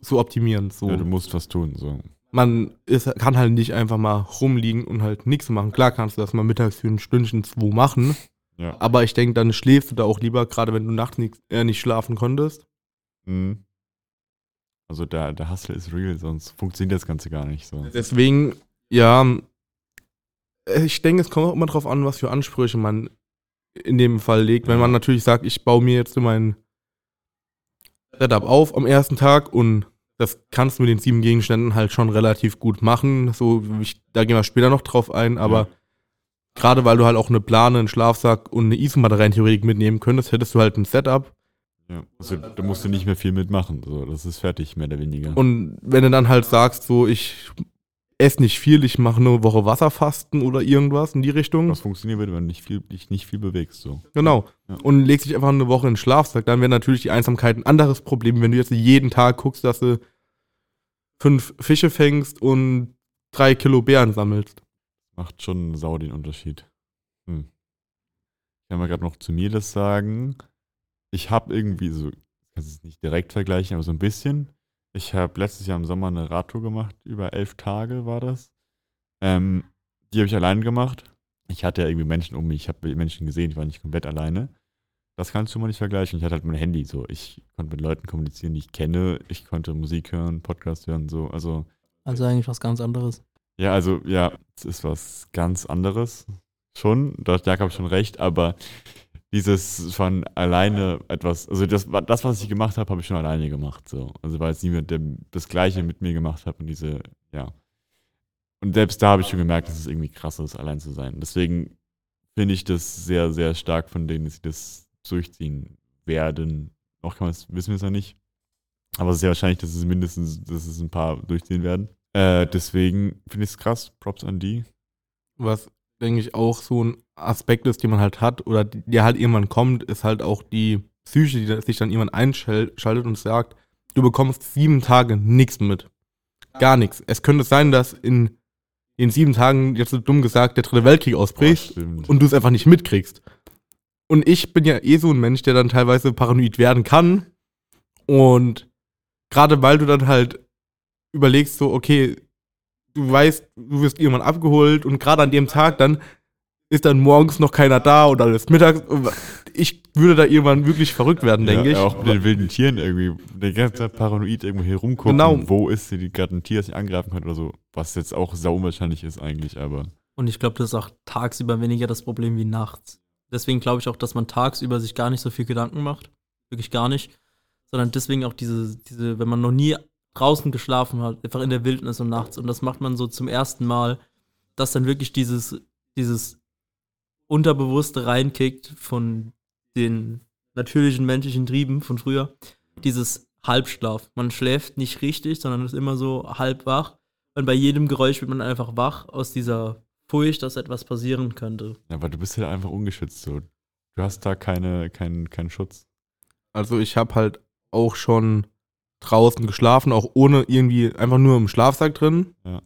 zu optimieren. So. Ja, du musst was tun, so. man ist, kann halt nicht einfach mal rumliegen und halt nichts machen. Klar kannst du das mal mittags für ein Stündchen, zwei machen, Ja. aber ich denke, dann schläfst du da auch lieber, gerade wenn du nachts nicht, äh, nicht schlafen konntest. Mhm. Also der, der Hustle ist real, sonst funktioniert das Ganze gar nicht so. Deswegen, ja, äh, ich denke, es kommt auch immer drauf an, was für Ansprüche man in dem Fall legt. Wenn man natürlich sagt, ich baue mir jetzt mein Setup auf am ersten Tag und das kannst du mit den sieben Gegenständen halt schon relativ gut machen. So, ich, da gehen wir später noch drauf ein, aber Ja. Gerade weil du halt auch eine Plane, einen Schlafsack und eine Isomatte rein theoretisch mitnehmen könntest, hättest du halt ein Setup. Ja. Also da musst du nicht mehr viel mitmachen, so. Das ist fertig, mehr oder weniger. Und wenn du dann halt sagst, so, ich esse nicht viel, ich mache eine Woche Wasserfasten oder irgendwas in die Richtung. was funktioniert, wenn du nicht viel, dich nicht viel bewegst, so. Genau. Ja. Und legst dich einfach eine Woche in den Schlafsack, dann wäre natürlich die Einsamkeit ein anderes Problem, wenn du jetzt jeden Tag guckst, dass du fünf Fische fängst und drei Kilo Beeren sammelst. Macht schon sau den Unterschied. Hm. Ich kann mal gerade noch zu mir das sagen. Ich habe irgendwie so, ich kann es nicht direkt vergleichen, aber so ein bisschen. Ich habe letztes Jahr im Sommer eine Radtour gemacht, über elf Tage war das. Ähm, die habe ich allein gemacht. Ich hatte ja irgendwie Menschen um mich, ich habe Menschen gesehen, ich war nicht komplett alleine. Das kannst du mal nicht vergleichen. Ich hatte halt mein Handy so. Ich konnte mit Leuten kommunizieren, die ich kenne. Ich konnte Musik hören, Podcast hören, so. Also Also eigentlich was ganz anderes. Ja, also ja, es ist was ganz anderes. Schon, da hat Jakob schon recht, aber dieses von alleine etwas, also das, das was ich gemacht habe, habe ich schon alleine gemacht. So. Also weil es niemand der das Gleiche mit mir gemacht hat und diese, ja. Und selbst da habe ich schon gemerkt, dass es irgendwie krass ist, allein zu sein. Deswegen finde ich das sehr, sehr stark von denen, dass sie das durchziehen werden, Noch kann man es, wissen wir es ja nicht. Aber es ist ja wahrscheinlich, dass es mindestens, dass es ein paar durchziehen werden. Äh, deswegen finde ich es krass. Props an die. Was, denke ich, auch so ein Aspekt ist, den man halt hat oder der halt irgendwann kommt, ist halt auch die Psyche, die sich dann irgendwann einschaltet und sagt, du bekommst sieben Tage nichts mit. Gar nichts. Es könnte sein, dass in, in sieben Tagen, jetzt so dumm gesagt, der dritte Weltkrieg Boah, ausbricht stimmt. und du es einfach nicht mitkriegst. Und ich bin ja eh so ein Mensch, der dann teilweise paranoid werden kann. Und gerade weil du dann halt überlegst, so, okay, du weißt, du wirst irgendwann abgeholt und gerade an dem Tag dann ist dann morgens noch keiner da oder ist mittags. Ich würde da irgendwann wirklich verrückt werden, denke ja, ich. Auch mit den wilden Tieren irgendwie. Die ganze Zeit paranoid irgendwo hier rumgucken. Genau. Wo ist sie, die gerade ein Tier, das sie angreifen könnte oder so. Was jetzt auch sau unwahrscheinlich ist eigentlich, aber. Und ich glaube, das ist auch tagsüber weniger das Problem wie nachts. Deswegen glaube ich auch, dass man tagsüber sich gar nicht so viel Gedanken macht. Wirklich gar nicht. Sondern deswegen auch diese, diese, wenn man noch nie draußen geschlafen hat, einfach in der Wildnis und nachts. Und das macht man so zum ersten Mal, dass dann wirklich dieses, dieses Unterbewusste reinkickt von den natürlichen menschlichen Trieben von früher. Dieses Halbschlaf. Man schläft nicht richtig, sondern ist immer so halb wach. Und bei jedem Geräusch wird man einfach wach aus dieser Furcht, dass etwas passieren könnte. Ja, aber du bist halt einfach ungeschützt so. Du hast da keine, keinen, keinen Schutz. Also ich habe halt auch schon draußen geschlafen, auch ohne irgendwie, einfach nur im Schlafsack drin. Ja.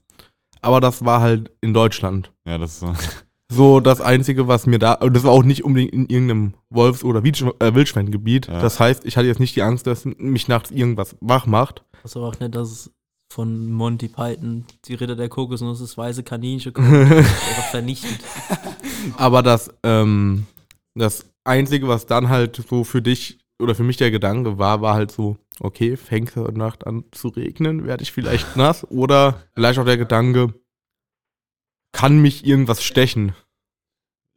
Aber das war halt in Deutschland. Ja, das ist so. so das Einzige, was mir da, und das war auch nicht unbedingt in irgendeinem Wolfs- oder äh, Wildschweingebiet. Ja. Das heißt, ich hatte jetzt nicht die Angst, dass mich nachts irgendwas wach macht. Das war auch nicht, dass es von Monty Python, die Ritter der Kokosnuss, das weiße Kaninchen kommt. Das ist einfach vernichtet. Aber das, ähm, das Einzige, was dann halt so für dich oder für mich der Gedanke war, war halt so, okay, fängt heute Nacht an zu regnen, werde ich vielleicht nass? Oder vielleicht auch der Gedanke, kann mich irgendwas stechen?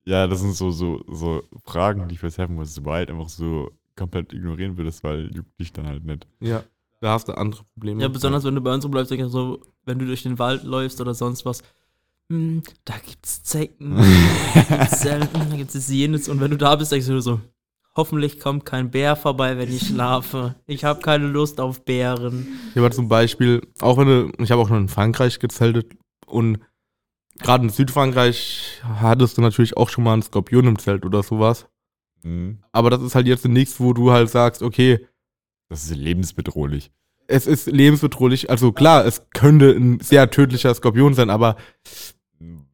Ja, das sind so, so, so Fragen, die ich helfen muss, du halt einfach so komplett ignorieren würdest, weil juckt dich dann halt nicht. Ja, da hast du andere Probleme. Ja, besonders wenn du bei uns bleibst, denke ich so, wenn du durch den Wald läufst oder sonst was. Hm, da gibt's Zecken, da gibt's Selten, da gibt's das jenes. Und wenn du da bist, denkst du so, hoffentlich kommt kein Bär vorbei, wenn ich schlafe. Ich habe keine Lust auf Bären. Ich habe zum Beispiel, auch wenn du, ich habe auch schon in Frankreich gezeltet und gerade in Südfrankreich hattest du natürlich auch schon mal einen Skorpion im Zelt oder sowas. Mhm. Aber das ist halt jetzt nichts, wo du halt sagst, okay, Das ist lebensbedrohlich. es ist lebensbedrohlich. Also klar, es könnte ein sehr tödlicher Skorpion sein, aber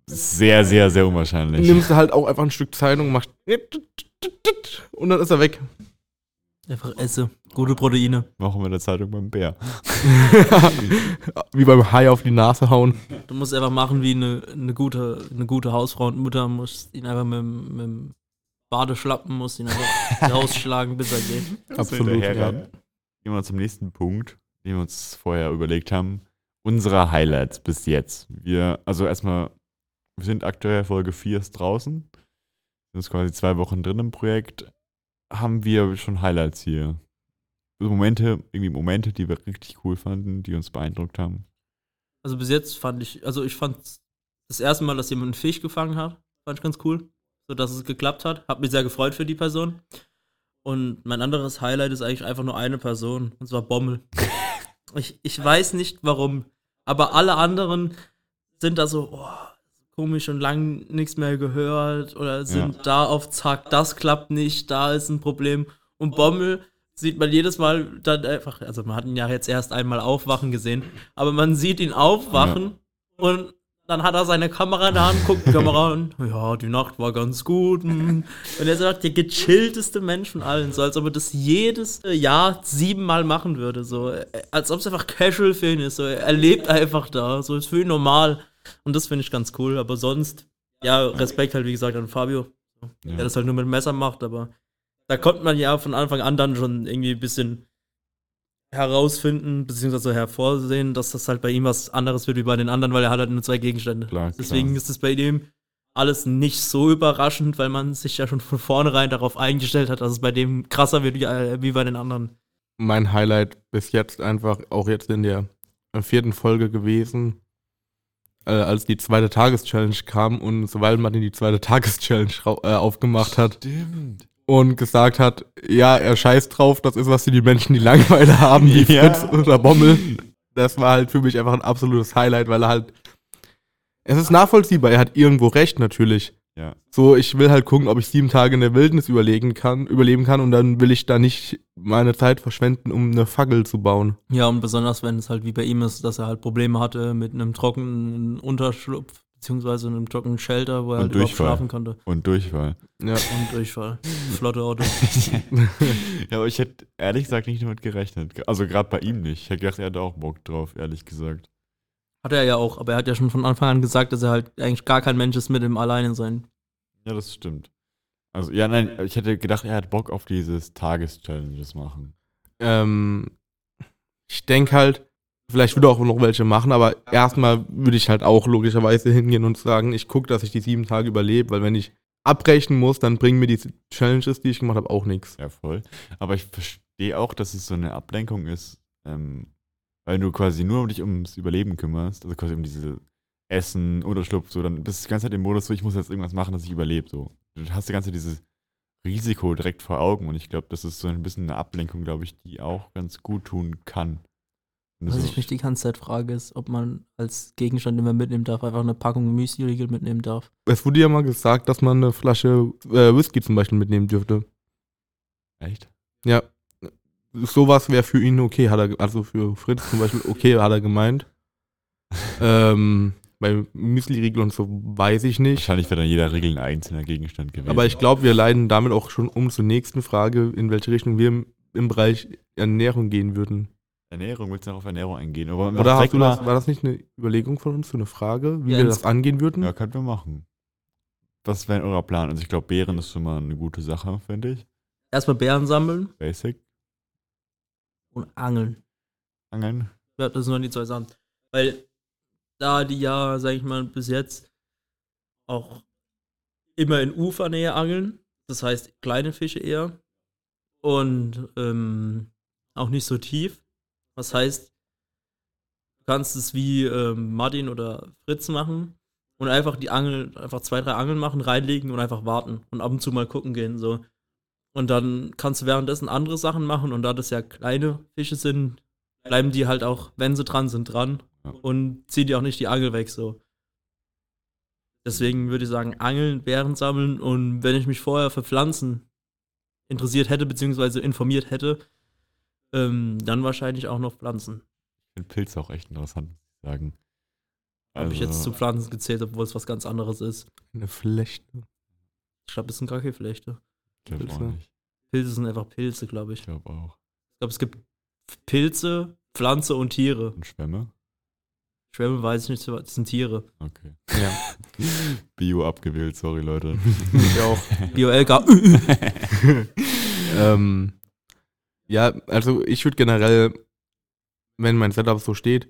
Sehr, sehr, sehr unwahrscheinlich. nimmst du halt auch einfach ein Stück Zeitung, machst und dann ist er weg. Einfach esse. Gute Proteine. Machen wir in der Zeitung beim Bär. Wie beim Hai auf die Nase hauen. Du musst einfach machen wie eine, eine, gute, eine gute Hausfrau und Mutter, musst ihn einfach mit, dem- mit dem Badeschlappen, musst ihn einfach rausschlagen, bis er geht. Absolut. Ja. Gehen wir zum nächsten Punkt, den wir uns vorher überlegt haben. Unsere Highlights bis jetzt. Wir, also erstmal, wir sind aktuell Folge 4 ist draußen. Sind jetzt quasi zwei Wochen drin im Projekt. Haben wir schon Highlights hier? So Momente, irgendwie Momente, die wir richtig cool fanden, die uns beeindruckt haben. Also bis jetzt fand ich, also ich fand das erste Mal, dass jemand einen Fisch gefangen hat, fand ich ganz cool. So dass es geklappt hat. Hab mich sehr gefreut für die Person. Und mein anderes Highlight ist eigentlich einfach nur eine Person, und zwar Bommel. ich, ich weiß nicht warum, aber alle anderen sind da so, oh, komisch und lang nichts mehr gehört oder sind Ja. da auf Zack, das klappt nicht, da ist ein Problem. Und Bommel sieht man jedes Mal dann einfach, also man hat ihn ja jetzt erst einmal aufwachen gesehen, aber man sieht ihn aufwachen und dann hat er seine Kamera in der Hand, guckt die Kamera an, ja, die Nacht war ganz gut. hm. Und er sagt, der gechillteste Mensch von allen, so als ob er das jedes äh, Jahr siebenmal machen würde, so äh, als ob es einfach casual für ihn ist, so er lebt einfach da, so ist für ihn normal. Und das finde ich ganz cool, aber sonst, ja, Respekt halt, wie gesagt, an Fabio, Ja. der das halt nur mit Messer macht, aber da konnte man ja von Anfang an dann schon irgendwie ein bisschen herausfinden, beziehungsweise hervorsehen, dass das halt bei ihm was anderes wird wie bei den anderen, weil er hat halt nur zwei Gegenstände. Klar, Deswegen klar. ist es bei dem alles nicht so überraschend, weil man sich ja schon von vornherein darauf eingestellt hat, dass es bei dem krasser wird wie, äh, wie bei den anderen. Mein Highlight bis jetzt einfach auch jetzt in der vierten Folge gewesen, äh, als die zweite Tageschallenge kam und sobald man die zweite Tageschallenge äh, aufgemacht hat, Stimmt. und gesagt hat, ja, er scheißt drauf, das ist was für die Menschen, die Langeweile haben, wie Ja. Fritz oder Bommel. Das war halt für mich einfach ein absolutes Highlight, weil er halt, es ist nachvollziehbar, er hat irgendwo recht natürlich. Ja. So, ich will halt gucken, ob ich sieben Tage in der Wildnis überlegen kann, überleben kann und dann will ich da nicht meine Zeit verschwenden, um eine Fackel zu bauen. Ja, und besonders wenn es halt wie bei ihm ist, dass er halt Probleme hatte mit einem trockenen Unterschlupf, beziehungsweise einem trockenen Shelter, wo er Und halt überhaupt Durchfall. schlafen konnte. Und Durchfall. Ja. Und Durchfall. Flotte Auto. ja, aber ich hätte ehrlich gesagt nicht damit gerechnet. Also gerade bei ihm nicht. Ich hätte gedacht, er hätte auch Bock drauf, ehrlich gesagt. Hat er ja auch, aber er hat ja schon von Anfang an gesagt, dass er halt eigentlich gar kein Mensch ist mit dem Alleine sein. Ja, das stimmt. Also, ja, nein, ich hätte gedacht, er hat Bock auf dieses Tageschallenges machen. Ähm, ich denke halt, vielleicht würde auch noch welche machen, aber erstmal würde ich halt auch logischerweise hingehen und sagen, ich gucke, dass ich die sieben Tage überlebe, weil wenn ich abbrechen muss, dann bringen mir die Challenges, die ich gemacht habe, auch nichts. Ja, voll. Aber ich verstehe auch, dass es so eine Ablenkung ist, ähm, weil du quasi nur um dich ums Überleben kümmerst, also quasi um diese Essen, Unterschlupf, so, dann bist du die ganze Zeit im Modus, so, ich muss jetzt irgendwas machen, dass ich überlebe, so. Du hast die ganze Zeit dieses Risiko direkt vor Augen und ich glaube, das ist so ein bisschen eine Ablenkung, glaube ich, die auch ganz gut tun kann. Was so- ich mich die ganze Zeit frage, ist, ob man als Gegenstand, den man mitnehmen darf, einfach eine Packung Müsli-Riegel mitnehmen darf. Es wurde ja mal gesagt, dass man eine Flasche äh, Whisky zum Beispiel mitnehmen dürfte. Echt? Ja. Sowas wäre für ihn okay, hat er, also für Fritz zum Beispiel okay, hat er gemeint. ähm, bei Müsli-Riegel und so weiß ich nicht. Wahrscheinlich wäre dann jeder Regel ein einzelner Gegenstand gewesen. Aber ich glaube, wir leiten damit auch schon um zur nächsten Frage, in welche Richtung wir im, im Bereich Ernährung gehen würden. Ernährung, willst du noch auf Ernährung eingehen? Oder direkt hast du das, war das nicht eine Überlegung von uns, so eine Frage, wie Ja, wir das angehen würden? Ja, könnt wir machen. Was wäre euer Plan? Also ich glaube, Beeren ist schon mal eine gute Sache, finde ich. Erstmal Bären sammeln Basic. Und angeln. Angeln. Ja, das sind nur die zwei Sachen. Weil da die ja, sag ich mal, bis jetzt auch immer in Ufernähe angeln, das heißt kleine Fische eher und ähm, auch nicht so tief. Das heißt, du kannst es wie ähm, Martin oder Fritz machen und einfach die Angel, einfach zwei, drei Angeln machen, reinlegen und einfach warten und ab und zu mal gucken gehen, so. Und dann kannst du währenddessen andere Sachen machen und da das ja kleine Fische sind, bleiben die halt auch, wenn sie dran sind, dran Ja. und ziehen die auch nicht die Angel weg, so. Deswegen würde ich sagen, Angeln, Bären sammeln und wenn ich mich vorher für Pflanzen interessiert hätte, beziehungsweise informiert hätte, ähm, dann wahrscheinlich auch noch Pflanzen. Ich finde Pilze auch echt interessant, muss ich sagen. Habe ich jetzt Also, zu Pflanzen gezählt, obwohl es was ganz anderes ist. Eine Flechte. Ich glaube, es sind gar keine Flechte. Ich glaube auch Pilze. nicht. Pilze sind einfach Pilze, glaube ich. Ich glaube auch. Ich glaube, es gibt Pilze, Pflanze und Tiere. Und Schwämme? Schwämme weiß ich nicht, das sind Tiere. Okay. Ja. Bio abgewählt, sorry Leute. Ich auch. BioLK. ähm, ja, also ich würde generell, wenn mein Setup so steht,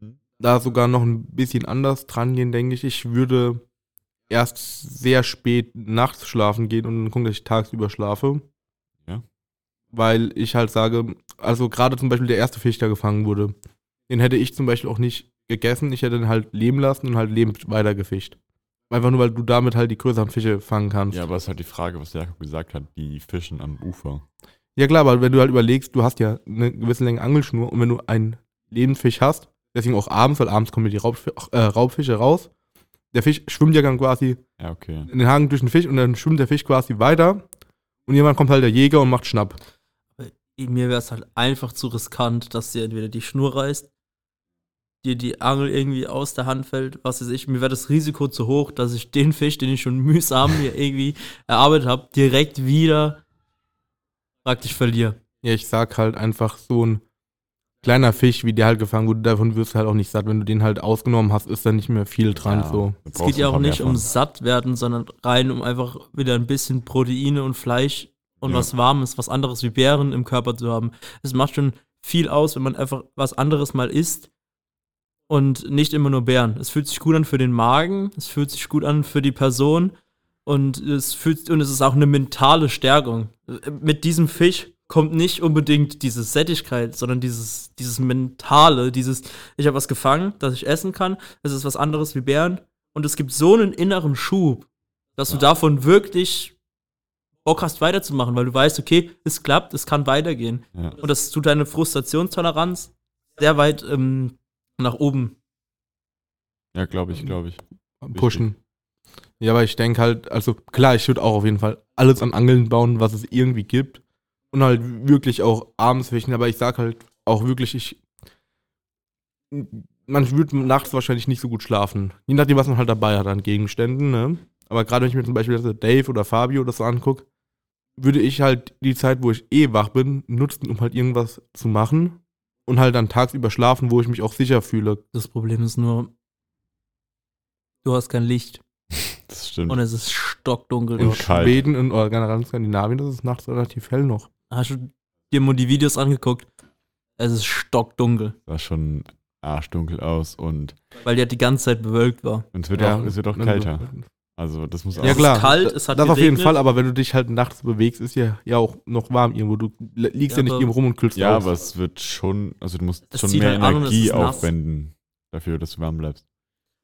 Hm? da sogar noch ein bisschen anders dran gehen, denke ich. Ich würde erst sehr spät nachts schlafen gehen und dann gucken, dass ich tagsüber schlafe. Ja. Weil ich halt sage, also gerade zum Beispiel der erste Fisch, der gefangen wurde, den hätte ich zum Beispiel auch nicht gegessen. Ich hätte ihn halt leben lassen und halt lebend weitergefischt. Einfach nur, weil du damit halt die größeren Fische fangen kannst. ja, aber es ist halt die Frage, was Jakob gesagt hat, die Fischen am Ufer. Ja klar, aber wenn du halt überlegst, du hast ja eine gewisse Länge Angelschnur und wenn du einen Lebendfisch hast, deswegen auch abends, weil abends kommen ja die Raubf äh, Raubfische raus, der Fisch schwimmt ja dann quasi Ja, okay. in den Haken durch den Fisch und dann schwimmt der Fisch quasi weiter und irgendwann kommt halt der Jäger und macht Schnapp. Mir wäre es halt einfach zu riskant, dass dir entweder die Schnur reißt, dir die Angel irgendwie aus der Hand fällt, was weiß ich. Mir wäre das Risiko zu hoch, dass ich den Fisch, den ich schon mühsam mir irgendwie erarbeitet habe, direkt wieder praktisch verliere. Ja, ich sag halt einfach so ein kleiner Fisch, wie der halt gefangen wurde, davon wirst du halt auch nicht satt. Wenn du den halt ausgenommen hast, ist da nicht mehr viel dran Ja, so. Es geht ja auch nicht um satt werden, sondern rein um einfach wieder ein bisschen Proteine und Fleisch und Ja. was Warmes, was anderes wie Beeren im Körper zu haben. Es macht schon viel aus, wenn man einfach was anderes mal isst und nicht immer nur Beeren. Es fühlt sich gut an für den Magen, es fühlt sich gut an für die Person und es fühlt und es ist auch eine mentale Stärkung. Mit diesem Fisch kommt nicht unbedingt diese Sättigkeit, sondern dieses, dieses mentale, dieses, ich habe was gefangen, das ich essen kann, es ist was anderes wie Bären und es gibt so einen inneren Schub, dass du Ja. davon wirklich Bock hast weiterzumachen, weil du weißt, okay, es klappt, es kann weitergehen. Ja. Und das tut deine Frustrationstoleranz sehr weit ähm, nach oben. Ja, glaube ich, glaube ich. pushen. Ja, aber ich denke halt, also klar, ich würde auch auf jeden Fall alles an Angeln bauen, was es irgendwie gibt. Und halt wirklich auch abends fischen, aber ich sag halt auch wirklich, ich. Man würde nachts wahrscheinlich nicht so gut schlafen. Je nachdem, was man halt dabei hat an Gegenständen, ne? Aber gerade wenn ich mir zum Beispiel Dave oder Fabio das so angucke, würde ich halt die Zeit, wo ich eh wach bin, nutzen, um halt irgendwas zu machen. Und halt dann tagsüber schlafen, wo ich mich auch sicher fühle. Das Problem ist nur, du hast kein Licht Das stimmt. und es ist stockdunkel In dort. Schweden und, oder generell in Skandinavien, das ist nachts relativ hell noch. Hast du dir mal die Videos angeguckt? Es ist stockdunkel, sah schon arschdunkel aus und, weil die halt die ganze Zeit bewölkt war. und es wird Ja, auch, es wird auch kälter. Also das muss auch. Ja ist klar, kalt, da- es hat das auf jeden. Fall, aber wenn du dich halt nachts bewegst, ist ja, ja auch noch warm irgendwo. Du li- liegst ja, Ja, nicht irgendwo rum und kühlst Ja, aus. aber es wird schon, also du musst Es schon mehr halt es Energie ist nass. aufwenden dafür, dass du warm bleibst.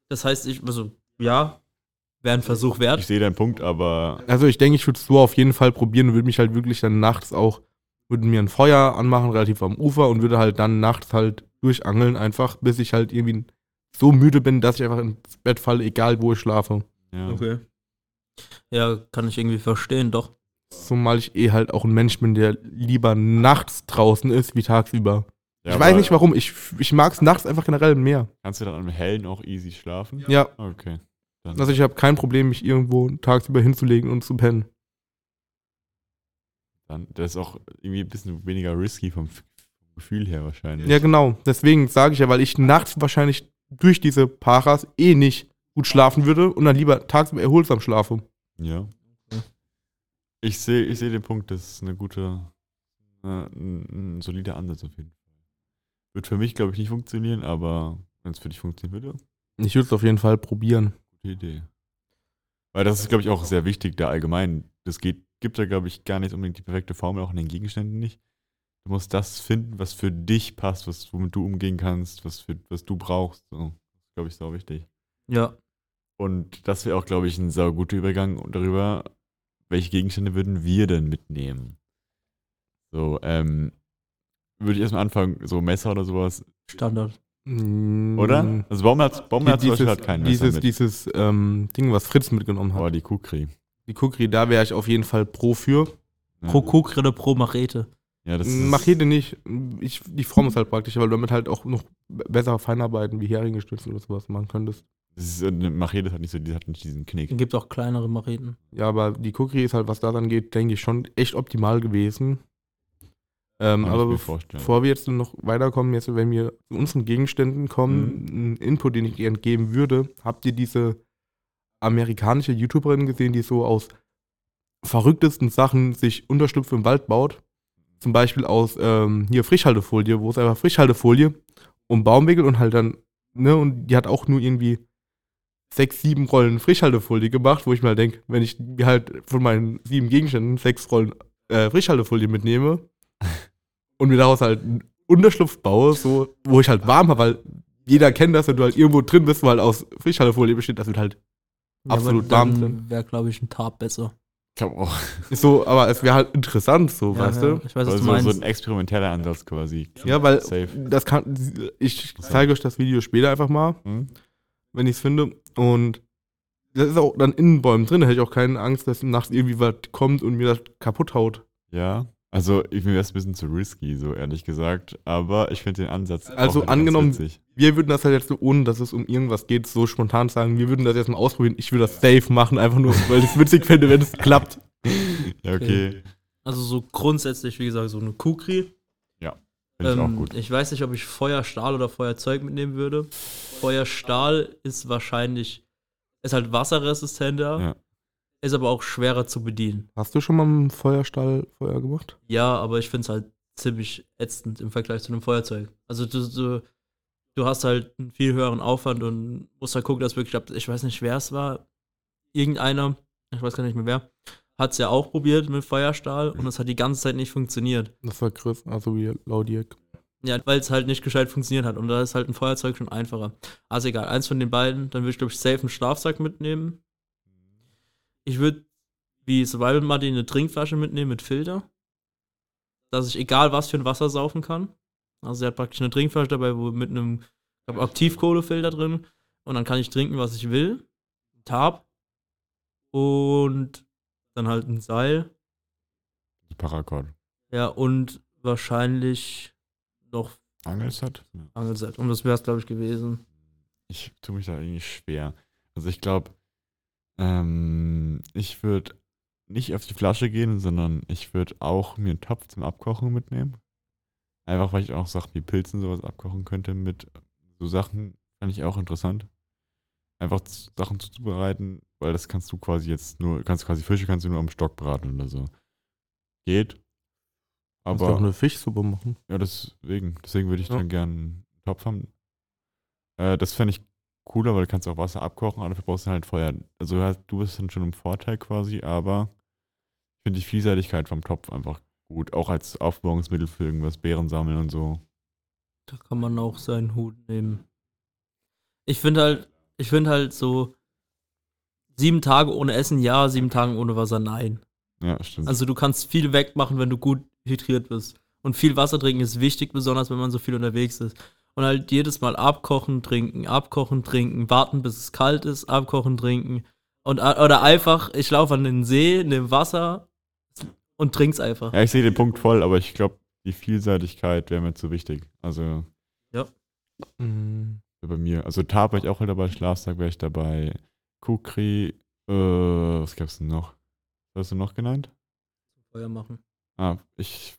Das heißt, ich, also, ja, wäre ein Versuch Ich wert. sehe deinen Punkt, aber Also ich denke, ich würde es so auf jeden Fall probieren und würde mich halt wirklich dann nachts auch, würde mir ein Feuer anmachen, relativ am Ufer und würde halt dann nachts halt durchangeln einfach, bis ich halt irgendwie so müde bin, dass ich einfach ins Bett falle, egal wo ich schlafe. ja. Okay. Ja, kann ich irgendwie verstehen, doch. Zumal ich eh halt auch ein Mensch bin, der lieber nachts draußen ist, wie tagsüber. Ja, ich weiß nicht warum, ich, ich mag es nachts einfach generell mehr. Kannst du dann am Hellen auch easy schlafen? Ja, Okay. Dann, also ich habe kein Problem, mich irgendwo tagsüber hinzulegen und zu pennen. dann das ist auch irgendwie ein bisschen weniger risky vom, Gefühl her wahrscheinlich. Ja, genau. Deswegen sage ich ja, weil ich nachts wahrscheinlich durch diese Paras eh nicht gut schlafen würde und dann lieber tagsüber erholsam schlafe. Ja. Ich sehe ich seh den Punkt, das ist eine gute, äh, ein, ein solider Ansatz auf jeden Fall. Wird für mich, glaube ich, nicht funktionieren, aber wenn es für dich funktionieren würde, Ich würde es auf jeden Fall probieren. Gute Idee. Weil das ist, glaube ich, auch sehr wichtig, da allgemein. Das geht, gibt da, glaube ich, gar nicht unbedingt die perfekte Formel, auch in den Gegenständen nicht. Du musst das finden, was für dich passt, was, womit du umgehen kannst, was, für, was du brauchst. So. Das ist, glaube ich, sau wichtig. Ja. Und das wäre auch, glaube ich, ein sau guter Übergang darüber, welche Gegenstände würden wir denn mitnehmen? So, ähm, würde ich erstmal anfangen, so Messer oder sowas, Standard. Oder? Also Baum hat, Baum hat zum Beispiel hat kein Messer Mm. dieses, mit. dieses ähm, Ding, was Fritz mitgenommen hat. Aber die Kukri. Die Kukri, da wäre ich auf jeden Fall pro für. Ja. Pro Kukri oder pro Machete. Ja, das ist, Machete nicht. Ich, die Form ist halt praktisch, weil du damit halt auch noch besser Feinarbeiten wie Heringe-Stützen oder sowas machen könntest. Das ist, eine Machete hat nicht so, die hat nicht diesen Knick. Es gibt auch kleinere Macheten. Ja, aber die Kukri ist halt, was das angeht, denke ich, schon echt optimal gewesen. Ähm, aber bevor wir jetzt noch weiterkommen, jetzt, wenn wir zu unseren Gegenständen kommen, Mhm. ein Input, den ich gerne geben würde, habt ihr diese amerikanische YouTuberin gesehen, die so aus verrücktesten Sachen sich Unterschlupf im Wald baut? Zum Beispiel aus ähm, hier Frischhaltefolie, wo es einfach Frischhaltefolie um Baum wickelt und halt dann, ne, und die hat auch nur irgendwie sechs, sieben Rollen Frischhaltefolie gemacht, wo ich mir halt denke, wenn ich halt von meinen sieben Gegenständen sechs Rollen äh, Frischhaltefolie mitnehme und mir daraus halt einen Unterschlupf baue, so, wo ich halt warm habe, weil jeder kennt das, wenn du halt irgendwo drin bist, weil aus Frischhaltefolie besteht, das wird halt Absolut ja, warm aber drin. wäre, glaube ich, ein Tarp besser. Ich glaube auch. so, aber es wäre halt interessant, so, Ja, weißt ja, du? Ich weiß, was Also du meinst. so ein experimenteller Ansatz quasi. Ja, weil Safe. das kann, ich zeige euch das Video später einfach mal, Hm? wenn ich es finde. Und das ist auch dann in den Bäumen drin, da hätte ich auch keine Angst, dass nachts irgendwie was kommt und mir das kaputt haut. Ja. Also, ich, mir wäre es ein bisschen zu risky, so ehrlich gesagt. Aber ich finde den Ansatz. Also angenommen-. Wir würden das halt jetzt so, ohne dass es um irgendwas geht, so spontan sagen, wir würden das jetzt mal ausprobieren. Ich würde das safe machen, einfach nur, weil ich es witzig fände, wenn es klappt. Ja, okay. Also so grundsätzlich, wie gesagt, so eine Kukri. Finde ich Ähm, auch gut. Ich weiß nicht, ob ich Feuerstahl oder Feuerzeug mitnehmen würde. Feuerstahl ist wahrscheinlich, ist halt wasserresistenter, Ja. Ist aber auch schwerer zu bedienen. Hast du schon mal einen Feuerstahl Feuer gemacht? Ja, aber ich finde es halt ziemlich ätzend im Vergleich zu einem Feuerzeug. Also du, du, du hast halt einen viel höheren Aufwand und musst halt gucken, dass wirklich. Ich weiß nicht, wer es war. Irgendeiner, ich weiß gar nicht mehr wer, hat es ja auch probiert mit Feuerstahl und es hat die ganze Zeit nicht funktioniert. Das war Chris, also wie Laudiek. Ja, weil es halt nicht gescheit funktioniert hat. Und da ist halt ein Feuerzeug schon einfacher. Also egal, eins von den beiden, dann würde ich, glaube ich, safe einen Schlafsack mitnehmen. Ich würde wie Survival Muddy eine Trinkflasche mitnehmen mit Filter. Dass ich egal was für ein Wasser saufen kann. Also er hat praktisch eine Trinkflasche dabei, wo mit einem ich glaub, Aktivkohlefilter drin. Und dann kann ich trinken, was ich will. Tab. Und dann halt ein Seil. Paracord. Ja, und wahrscheinlich noch Angelset? Angelset. Und das wäre es, glaube ich, gewesen. Ich tue mich da eigentlich schwer. Also ich glaube, ähm, ich würde nicht auf die Flasche gehen, sondern ich würde auch mir einen Topf zum Abkochen mitnehmen. Einfach weil ich auch Sachen wie Pilzen sowas abkochen könnte mit so Sachen, fand ich auch interessant. Einfach Sachen zuzubereiten, weil das kannst du quasi jetzt nur, kannst quasi Fische kannst du nur am Stock braten oder so. Geht. Kannst du Aber auch eine Fischsuppe machen. ja, deswegen. Deswegen würde ich Ja. dann gerne einen Topf haben. Äh, das fände ich cooler, weil du kannst auch Wasser abkochen, aber dafür brauchst du halt Feuer. Also du bist dann schon im Vorteil quasi, aber ich finde die Vielseitigkeit vom Topf einfach gut. Auch als Aufbewahrungsmittel für irgendwas, Beeren sammeln und so. Da kann man auch seinen Hut nehmen. Ich finde halt, ich finde halt so sieben Tage ohne Essen, ja, sieben Tage ohne Wasser, nein. Ja, stimmt. Also du kannst viel wegmachen, wenn du gut hydriert bist. Und viel Wasser trinken ist wichtig, besonders wenn man so viel unterwegs ist. Und halt jedes Mal abkochen, trinken, abkochen, trinken, warten, bis es kalt ist, abkochen, trinken. Und, oder einfach, ich laufe an den See, in dem Wasser und trink's einfach. ja, ich sehe den Punkt voll, aber ich glaube, die Vielseitigkeit wäre mir zu wichtig. Also Mhm. bei mir. Also Tab wäre ich auch halt dabei, Schlafsack wäre ich dabei, Kukri, äh, was gab's denn noch? Was hast du noch genannt? Feuer machen. Ah, ich,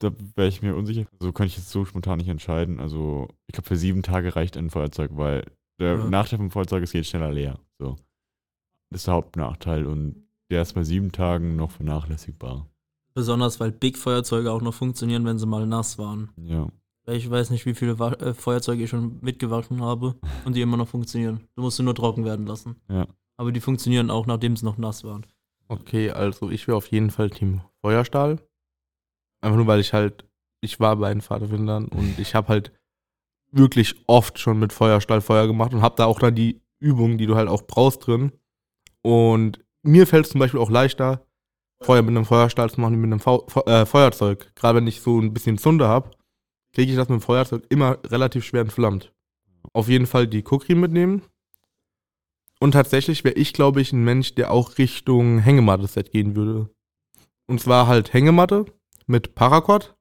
da wäre ich mir unsicher. Also könnte ich jetzt so spontan nicht entscheiden. Also ich glaube, für sieben Tage reicht ein Feuerzeug, weil der Ja. Nachteil vom Feuerzeug ist, geht schneller leer. So. Das ist der Hauptnachteil und der ist bei sieben Tagen noch vernachlässigbar. Besonders weil Big-Feuerzeuge auch noch funktionieren, wenn sie mal nass waren. Ja. Weil Ich weiß nicht, wie viele Wa äh, Feuerzeuge ich schon mitgewaschen habe und die immer noch funktionieren. Du musst sie nur trocken werden lassen. Ja. Aber die funktionieren auch, nachdem sie noch nass waren. Okay, also ich wäre auf jeden Fall Team Feuerstahl. Einfach nur, weil ich halt, ich war bei den Vaterwindern und ich habe halt wirklich oft schon mit Feuerstahl Feuer gemacht und habe da auch dann die Übungen, die du halt auch brauchst drin. Und mir fällt es zum Beispiel auch leichter, Feuer mit einem Feuerstahl zu machen, wie mit einem Feu Fe äh, Feuerzeug. Gerade wenn ich so ein bisschen Zunder habe, kriege ich das mit dem Feuerzeug immer relativ schwer entflammt. Auf jeden Fall die Kukri mitnehmen. Und tatsächlich wäre ich, glaube ich, ein Mensch, der auch Richtung Hängematte-Set gehen würde. Und zwar halt Hängematte mit Paracord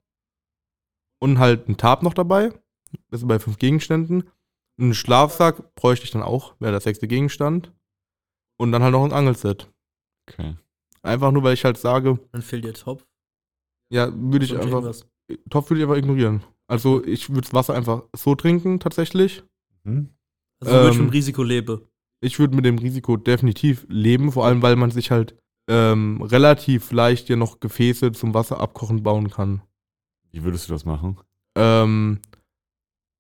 und halt ein Tab noch dabei. Das ist bei fünf Gegenständen. Einen Schlafsack bräuchte ich dann auch, wäre der sechste Gegenstand. Und dann halt noch ein Angelset. Okay. Einfach nur, weil ich halt sage, Dann fehlt dir Topf. ja, würde ich einfach, irgendwas. Topf würde ich einfach ignorieren. Also ich würde das Wasser einfach so trinken, tatsächlich. Hm? Also wo ich ähm, mit dem Risiko lebe. Ich würde mit dem Risiko definitiv leben, vor allem weil man sich halt ähm, relativ leicht ja noch Gefäße zum Wasser abkochen bauen kann. Wie würdest du das machen? Ähm,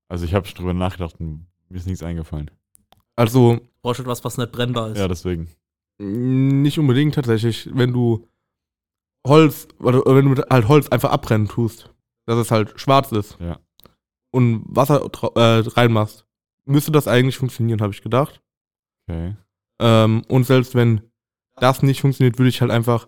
Also ich habe schon drüber nachgedacht und mir ist nichts eingefallen. also Brauchst etwas, was nicht brennbar ist. Ja, deswegen. nicht unbedingt tatsächlich, wenn du Holz, oder wenn du halt Holz einfach abbrennen tust, dass es halt schwarz ist Ja. und Wasser äh, reinmachst, müsste das eigentlich funktionieren, habe ich gedacht. Okay. Ähm, und selbst wenn das nicht funktioniert, würde ich halt einfach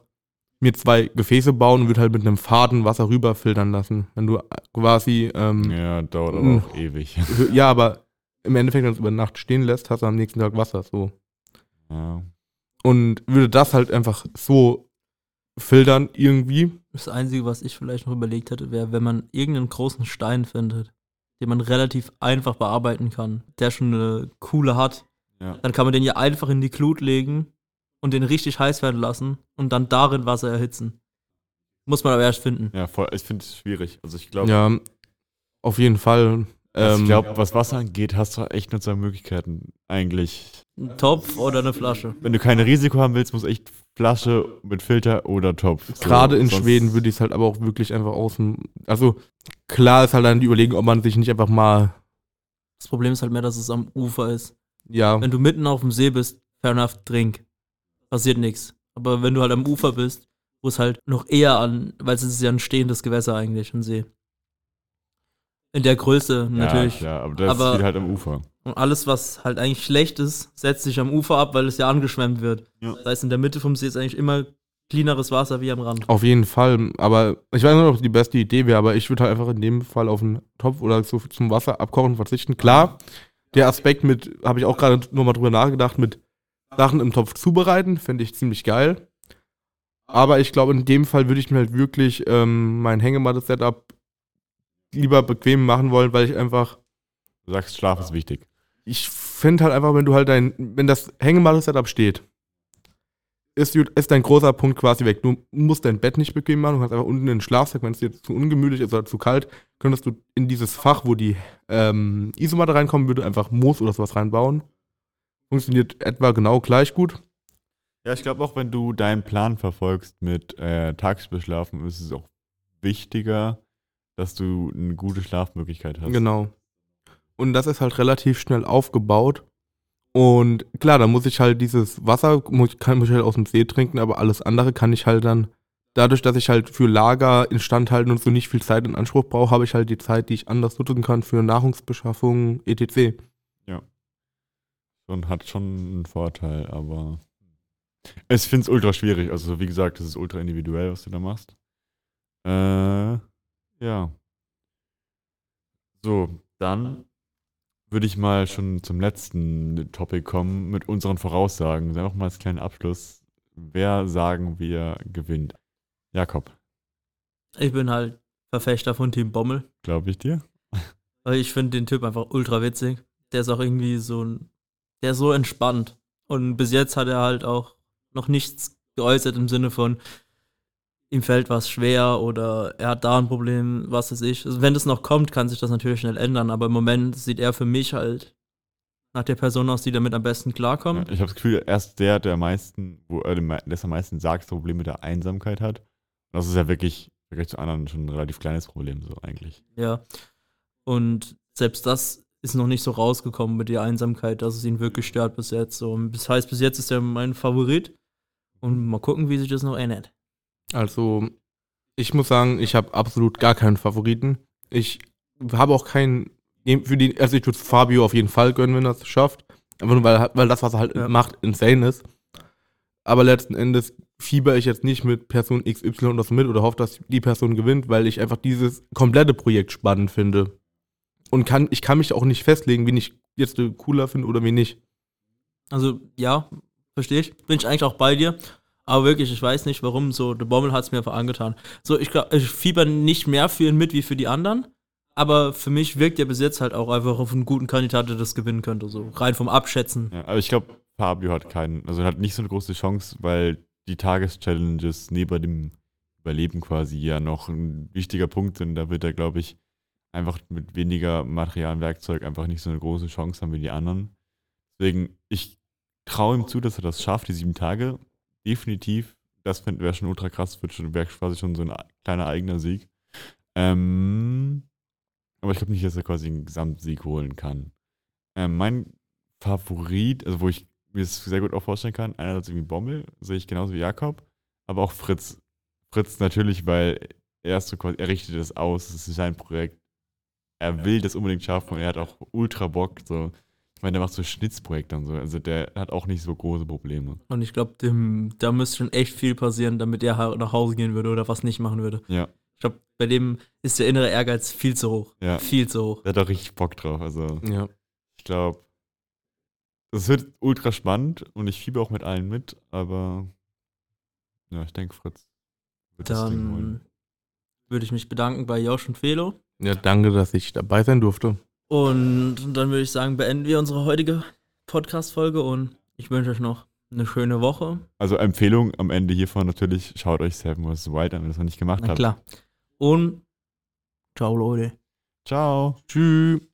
mir zwei Gefäße bauen und würde halt mit einem Faden Wasser rüberfiltern lassen. Wenn du quasi, ähm, Ja, dauert aber Mhm. auch ewig. ja. aber im Endeffekt, wenn du es über Nacht stehen lässt, hast du am nächsten Tag Wasser, so. Ja. Und würde das halt einfach so filtern irgendwie. Das Einzige, was ich vielleicht noch überlegt hätte, wäre, wenn man irgendeinen großen Stein findet, den man relativ einfach bearbeiten kann, der schon eine Coole hat, Ja. dann kann man den ja einfach in die Glut legen und den richtig heiß werden lassen und dann darin Wasser erhitzen. Muss man aber erst finden. Ja, voll. Ich finde es schwierig. Also ich glaube, Ja, auf jeden Fall. also Ähm, ich glaube, was Wasser angeht, hast du echt nur zwei Möglichkeiten. Eigentlich. Ein Topf oder eine Flasche. Wenn du kein Risiko haben willst, muss echt Flasche mit Filter oder Topf. So, Gerade in sonst- Schweden würde ich es halt aber auch wirklich einfach außen. Also klar ist halt dann die Überlegung, ob man sich nicht einfach mal, Das Problem ist halt mehr, dass es am Ufer ist. ja, Wenn du mitten auf dem See bist, fair enough, trink. Passiert nichts. Aber wenn du halt am Ufer bist, wo es halt noch eher an, weil es ist ja ein stehendes Gewässer eigentlich, ein See. In der Größe Ja, natürlich. klar, aber das Aber- halt am Ufer. Und alles, was halt eigentlich schlecht ist, setzt sich am Ufer ab, weil es ja angeschwemmt wird. Ja. Das heißt, in der Mitte vom See ist eigentlich immer cleaneres Wasser wie am Rand. Auf jeden Fall. Aber ich weiß nicht, ob es die beste Idee wäre, aber ich würde halt einfach in dem Fall auf einen Topf oder so zum Wasser abkochen verzichten. Klar, der Aspekt mit, habe ich auch gerade nochmal drüber nachgedacht, mit Sachen im Topf zubereiten, fände ich ziemlich geil. Aber ich glaube, in dem Fall würde ich mir halt wirklich ähm, mein Hängematte-Setup lieber bequem machen wollen, weil ich einfach Du sagst, Schlaf ist wichtig. ich finde halt einfach, wenn du halt dein, wenn das Hängematte-Setup steht, ist, ist dein großer Punkt quasi weg. Du musst dein Bett nicht bequem machen, du kannst einfach unten in den Schlafsack, wenn es dir zu ungemütlich ist oder zu kalt, könntest du in dieses Fach, wo die ähm, Isomatte reinkommen würde, einfach Moos oder sowas reinbauen. Funktioniert etwa genau gleich gut. Ja, ich glaube auch, wenn du deinen Plan verfolgst mit äh, tagsüber schlafen, ist es auch wichtiger, dass du eine gute Schlafmöglichkeit hast. Genau. Und das ist halt relativ schnell aufgebaut. Und klar, da muss ich halt dieses Wasser, muss, kann ich halt aus dem See trinken, aber alles andere kann ich halt dann, dadurch, dass ich halt für Lager instand halten und so nicht viel Zeit in Anspruch brauche, habe ich halt die Zeit, die ich anders nutzen kann für Nahrungsbeschaffung, etc. Und hat schon einen Vorteil, aber ich finde es ultra schwierig. Also, wie gesagt, das ist ultra individuell, was du da machst. Äh, ja. So, dann würde ich mal schon zum letzten Topic kommen mit unseren Voraussagen. Sagen wir mal als kleinen Abschluss. Wer sagen wir gewinnt? Jakob, Ich bin halt Verfechter von Team Bommel. glaube ich dir? Weil ich finde den Typ einfach ultra witzig. Der ist auch irgendwie so ein. Der ist so entspannt. Und bis jetzt hat er halt auch noch nichts geäußert im Sinne von, ihm fällt was schwer oder er hat da ein Problem, was weiß ich. Also wenn das noch kommt, kann sich das natürlich schnell ändern. Aber im Moment sieht er für mich halt nach der Person aus, die damit am besten Ja, klarkommt. ich habe das Gefühl, er ist der, der am meisten, wo er dem- der am meisten sagt, das Problem mit der Einsamkeit hat. Und das ist ja wirklich, Vergleich zu anderen, schon ein relativ kleines Problem, so eigentlich. Ja. Und selbst das ist noch nicht so rausgekommen mit der Einsamkeit, dass es ihn wirklich stört bis jetzt. So, Und das heißt, bis jetzt ist er mein Favorit. Und mal gucken, wie sich das noch ändert. Also, ich muss sagen, ich habe absolut gar keinen Favoriten. Ich habe auch keinen, für den, also ich würde Fabio auf jeden Fall gönnen, wenn er es schafft. Einfach nur, weil, weil das, was er halt Ja. macht, insane ist. Aber letzten Endes fieber ich jetzt nicht mit Person XY oder so mit oder hoffe, dass die Person gewinnt, weil ich einfach dieses komplette Projekt spannend finde. Und kann, ich kann mich auch nicht festlegen, wen ich jetzt cooler finde oder wen nicht. Also, ja, verstehe ich. Bin ich eigentlich auch bei dir. Aber wirklich, ich weiß nicht, warum so. Der Bommel hat es mir einfach angetan. So, ich glaube, ich fieber nicht mehr für ihn mit wie für die anderen. Aber für mich wirkt er bis jetzt halt auch einfach auf einen guten Kandidat, der das gewinnen könnte. So rein vom Abschätzen. Ja, aber ich glaube, Fabio hat keinen, also hat nicht so eine große Chance, weil die Tageschallenges neben dem Überleben quasi ja noch ein wichtiger Punkt sind. Da wird er, glaube ich, einfach mit weniger Material und Werkzeug einfach nicht so eine große Chance haben wie die anderen. Deswegen, ich traue ihm zu, dass er das schafft, die sieben Tage. Definitiv. Das wäre schon ultra krass, wird schon, wäre quasi schon so ein kleiner eigener Sieg. Ähm, aber ich glaube nicht, dass er quasi einen Gesamtsieg holen kann. Ähm, mein Favorit, also wo ich mir das sehr gut auch vorstellen kann, einerseits irgendwie Bommel, sehe ich genauso wie Jakob, aber auch Fritz. Fritz natürlich, weil er ist so quasi, er richtet das aus, es ist sein Projekt. Er will das unbedingt schaffen und er hat auch ultra Bock. So. Ich meine, der macht so Schnitzprojekte und so, also der hat auch nicht so große Probleme. Und ich glaube, da müsste schon echt viel passieren, damit er ha- nach Hause gehen würde oder was nicht machen würde. Ja, Ich glaube, bei dem ist der innere Ehrgeiz viel zu hoch. ja. Viel zu hoch. Der hat auch richtig Bock drauf. Also Ja. ich glaube, das wird ultra spannend und ich fiebe auch mit allen mit, aber ja, ich denke, Fritz wird das Ding holen. Dann würde ich mich bedanken bei Josh und Felo. Ja, danke, dass ich dabei sein durfte. Und dann würde ich sagen, beenden wir unsere heutige Podcast-Folge und ich wünsche euch noch eine schöne Woche. Also Empfehlung am Ende hiervon natürlich, schaut euch Seven vs. Wild an, wenn ihr das noch nicht gemacht Na habt. klar. Und ciao, Leute. Ciao. Tschüss.